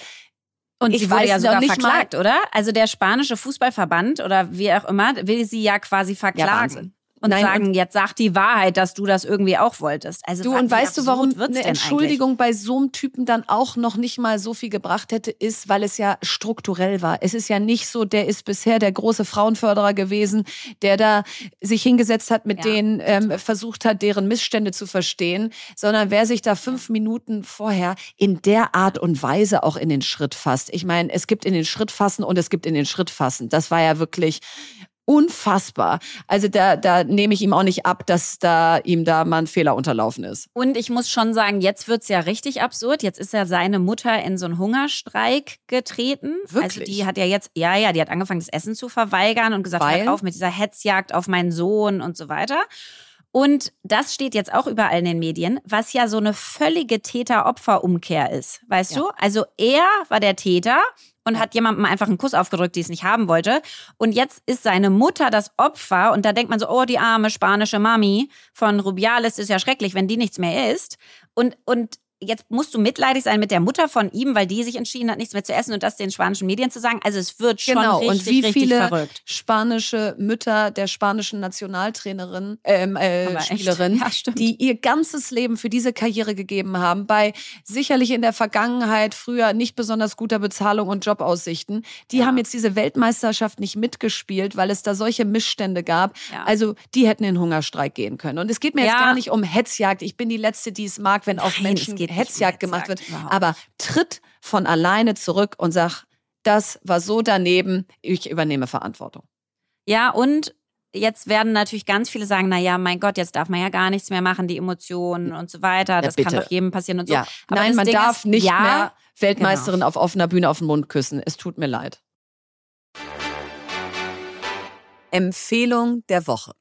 und ich sie wurde ja sogar verklagt, mal. oder? Also der spanische Fußballverband oder wie auch immer will sie ja quasi verklagen. Ja, und Nein, sagen, und jetzt sag die Wahrheit, dass du das irgendwie auch wolltest. Also du und weißt du, warum eine Entschuldigung bei so einem Typen dann auch noch nicht mal so viel gebracht hätte, ist, weil es ja strukturell war. Es ist ja nicht so, der ist bisher der große Frauenförderer gewesen, der da sich hingesetzt hat, mit ja, denen ähm, versucht hat, deren Missstände zu verstehen, sondern wer sich da fünf Minuten vorher in der Art und Weise auch in den Schritt fasst. Ich meine, es gibt in den Schritt fassen und es gibt in den Schritt fassen. Das war ja wirklich unfassbar. Also da, da nehme ich ihm auch nicht ab, dass da ihm da mal ein Fehler unterlaufen ist. Und ich muss schon sagen, jetzt wird's ja richtig absurd. Jetzt ist ja seine Mutter in so einen Hungerstreik getreten. Wirklich? Also die hat ja jetzt, ja, ja, die hat angefangen, das Essen zu verweigern und gesagt, Weil? hört auf mit dieser Hetzjagd auf meinen Sohn und so weiter. Und das steht jetzt auch überall in den Medien, was ja so eine völlige Täter-Opfer-Umkehr ist. Weißt ja. du? Also er war der Täter und hat jemandem einfach einen Kuss aufgedrückt, die es nicht haben wollte. Und jetzt ist seine Mutter das Opfer und da denkt man so, oh, die arme spanische Mami von Rubiales ist ja schrecklich, wenn die nichts mehr isst. Und, und jetzt musst du mitleidig sein mit der Mutter von ihm, weil die sich entschieden hat, nichts mehr zu essen und das den spanischen Medien zu sagen. Also es wird schon genau. richtig, und wie richtig viele verrückt. spanische Mütter der spanischen Nationaltrainerin, ähm, äh. Spielerin, Ja, die ihr ganzes Leben für diese Karriere gegeben haben, bei sicherlich in der Vergangenheit früher nicht besonders guter Bezahlung und Jobaussichten, die Ja. haben jetzt diese Weltmeisterschaft nicht mitgespielt, weil es da solche Missstände gab. Ja. Also die hätten in den Hungerstreik gehen können. Und es geht mir jetzt gar nicht um Hetzjagd. Ich bin die Letzte, die es mag, wenn auf Nein, Menschen Hetzjagd gemacht wird. Überhaupt Aber tritt von alleine zurück und sag, das war so daneben, ich übernehme Verantwortung. Ja, und jetzt werden natürlich ganz viele sagen, na ja, mein Gott, jetzt darf man ja gar nichts mehr machen, die Emotionen und so weiter. Das kann bitte. doch jedem passieren und so. Ja. Nein, man Ding darf ist, nicht ja, mehr Weltmeisterin genau. auf offener Bühne auf den Mund küssen. Es tut mir leid. Empfehlung der Woche.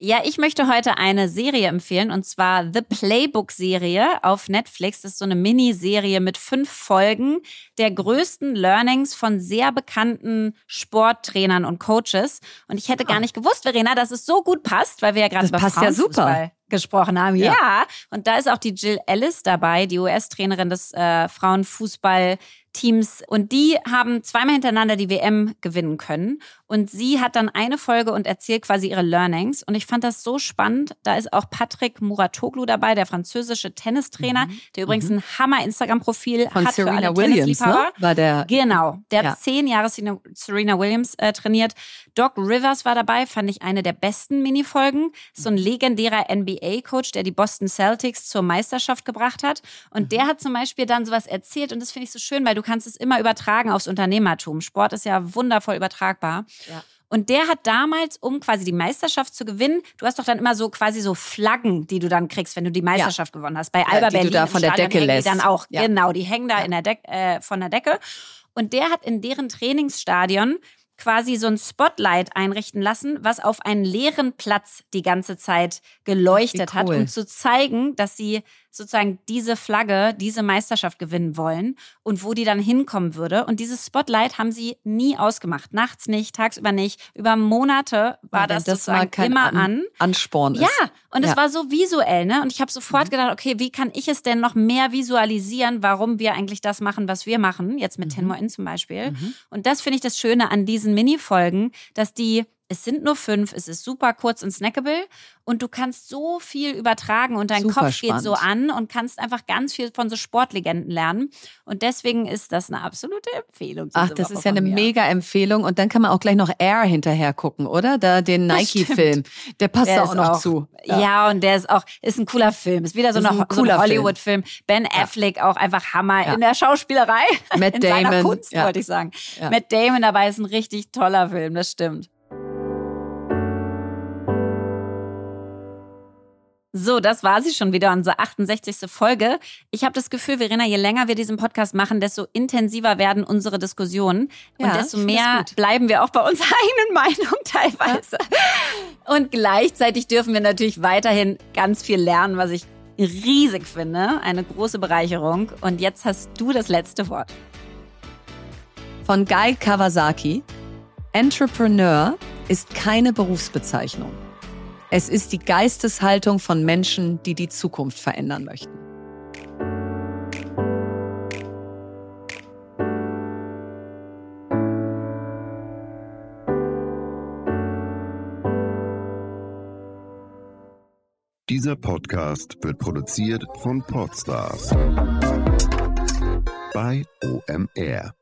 Ja, ich möchte heute eine Serie empfehlen und zwar The Playbook-Serie auf Netflix. Das ist so eine Miniserie mit fünf Folgen der größten Learnings von sehr bekannten Sporttrainern und Coaches. Und ich hätte gar nicht gewusst, Verena, dass es so gut passt, weil wir ja gerade über passt ja super. Frauenfußball gesprochen haben. Ja. Ja. und da ist auch die Jill Ellis dabei, die US-Trainerin des äh, Frauenfußballteams. Und die haben zweimal hintereinander die WM gewinnen können. Und sie hat dann eine Folge und erzählt quasi ihre Learnings. Und ich fand das so spannend. Da ist auch Patrick Muratoglu dabei, der französische Tennistrainer, der übrigens ein Hammer-Instagram-Profil Mhm. Von hat für Serena alle Williams, ne? War der. Genau, der Ja. hat zehn Jahre Serena- Serena Williams äh, trainiert. Doc Rivers war dabei, fand ich eine der besten Minifolgen. So ein legendärer NBA-Coach, der die Boston Celtics zur Meisterschaft gebracht hat. Und Mhm. der hat zum Beispiel dann sowas erzählt und das finde ich so schön, weil du kannst es immer übertragen aufs Unternehmertum. Sport ist ja wundervoll übertragbar. Ja. Und der hat damals, um quasi die Meisterschaft zu gewinnen, du hast doch dann immer so quasi so Flaggen, die du dann kriegst, wenn du die Meisterschaft gewonnen hast. Bei Alba die du Berlin da im von der Stadion Decke hängen die lässt. dann auch. Ja. Genau, die hängen da Ja. in der Deck, äh, von der Decke. Und der hat in deren Trainingsstadion quasi so ein Spotlight einrichten lassen, was auf einen leeren Platz die ganze Zeit geleuchtet wie hat, cool. um zu zeigen, dass sie sozusagen diese Flagge, diese Meisterschaft gewinnen wollen und wo die dann hinkommen würde. Und dieses Spotlight haben sie nie ausgemacht. Nachts nicht, tagsüber nicht. Über Monate war Ja, das, das sozusagen immer An- an. Ansporn ist. Ja, und es Ja. Mhm. war so visuell, ne? Und ich habe sofort gedacht, okay, wie kann ich es denn noch mehr visualisieren, warum wir eigentlich das machen, was wir machen, jetzt mit Ten Mhm. More In zum Beispiel. Und das finde ich das Schöne an diesen Mini-Folgen, dass die, es sind nur fünf, es ist super kurz und snackable und du kannst so viel übertragen und dein Super Kopf geht so spannend. an und kannst einfach ganz viel von so Sportlegenden lernen. Und deswegen ist das eine absolute Empfehlung. Ach, das Woche ist ja eine mir. mega Empfehlung. Und dann kann man auch gleich noch Air hinterher gucken, oder? Da den Nike-Film. Der passt Der auch noch auch- zu. Ja. und der ist auch, ist ein cooler Film. Ist wieder so, Ist ein so ein cooler Film. Hollywood-Film. Ben Affleck auch einfach Hammer Ja. in der Schauspielerei. Matt <laughs> in seiner Damon, Kunst, ja. wollte ich sagen. Ja. Matt Damon dabei ist ein richtig toller Film, das stimmt. So, das war sie schon wieder, unsere 68. Folge. Ich habe das Gefühl, Verena, je länger wir diesen Podcast machen, desto intensiver werden unsere Diskussionen. Ja, und desto mehr bleiben wir auch bei unserer <laughs> eigenen Meinung teilweise. Und gleichzeitig dürfen wir natürlich weiterhin ganz viel lernen, was ich riesig finde. Eine große Bereicherung. Und jetzt hast du das letzte Wort. Von Guy Kawasaki. Entrepreneur ist keine Berufsbezeichnung. Es ist die Geisteshaltung von Menschen, die die Zukunft verändern möchten. Dieser Podcast wird produziert von Podstars bei OMR.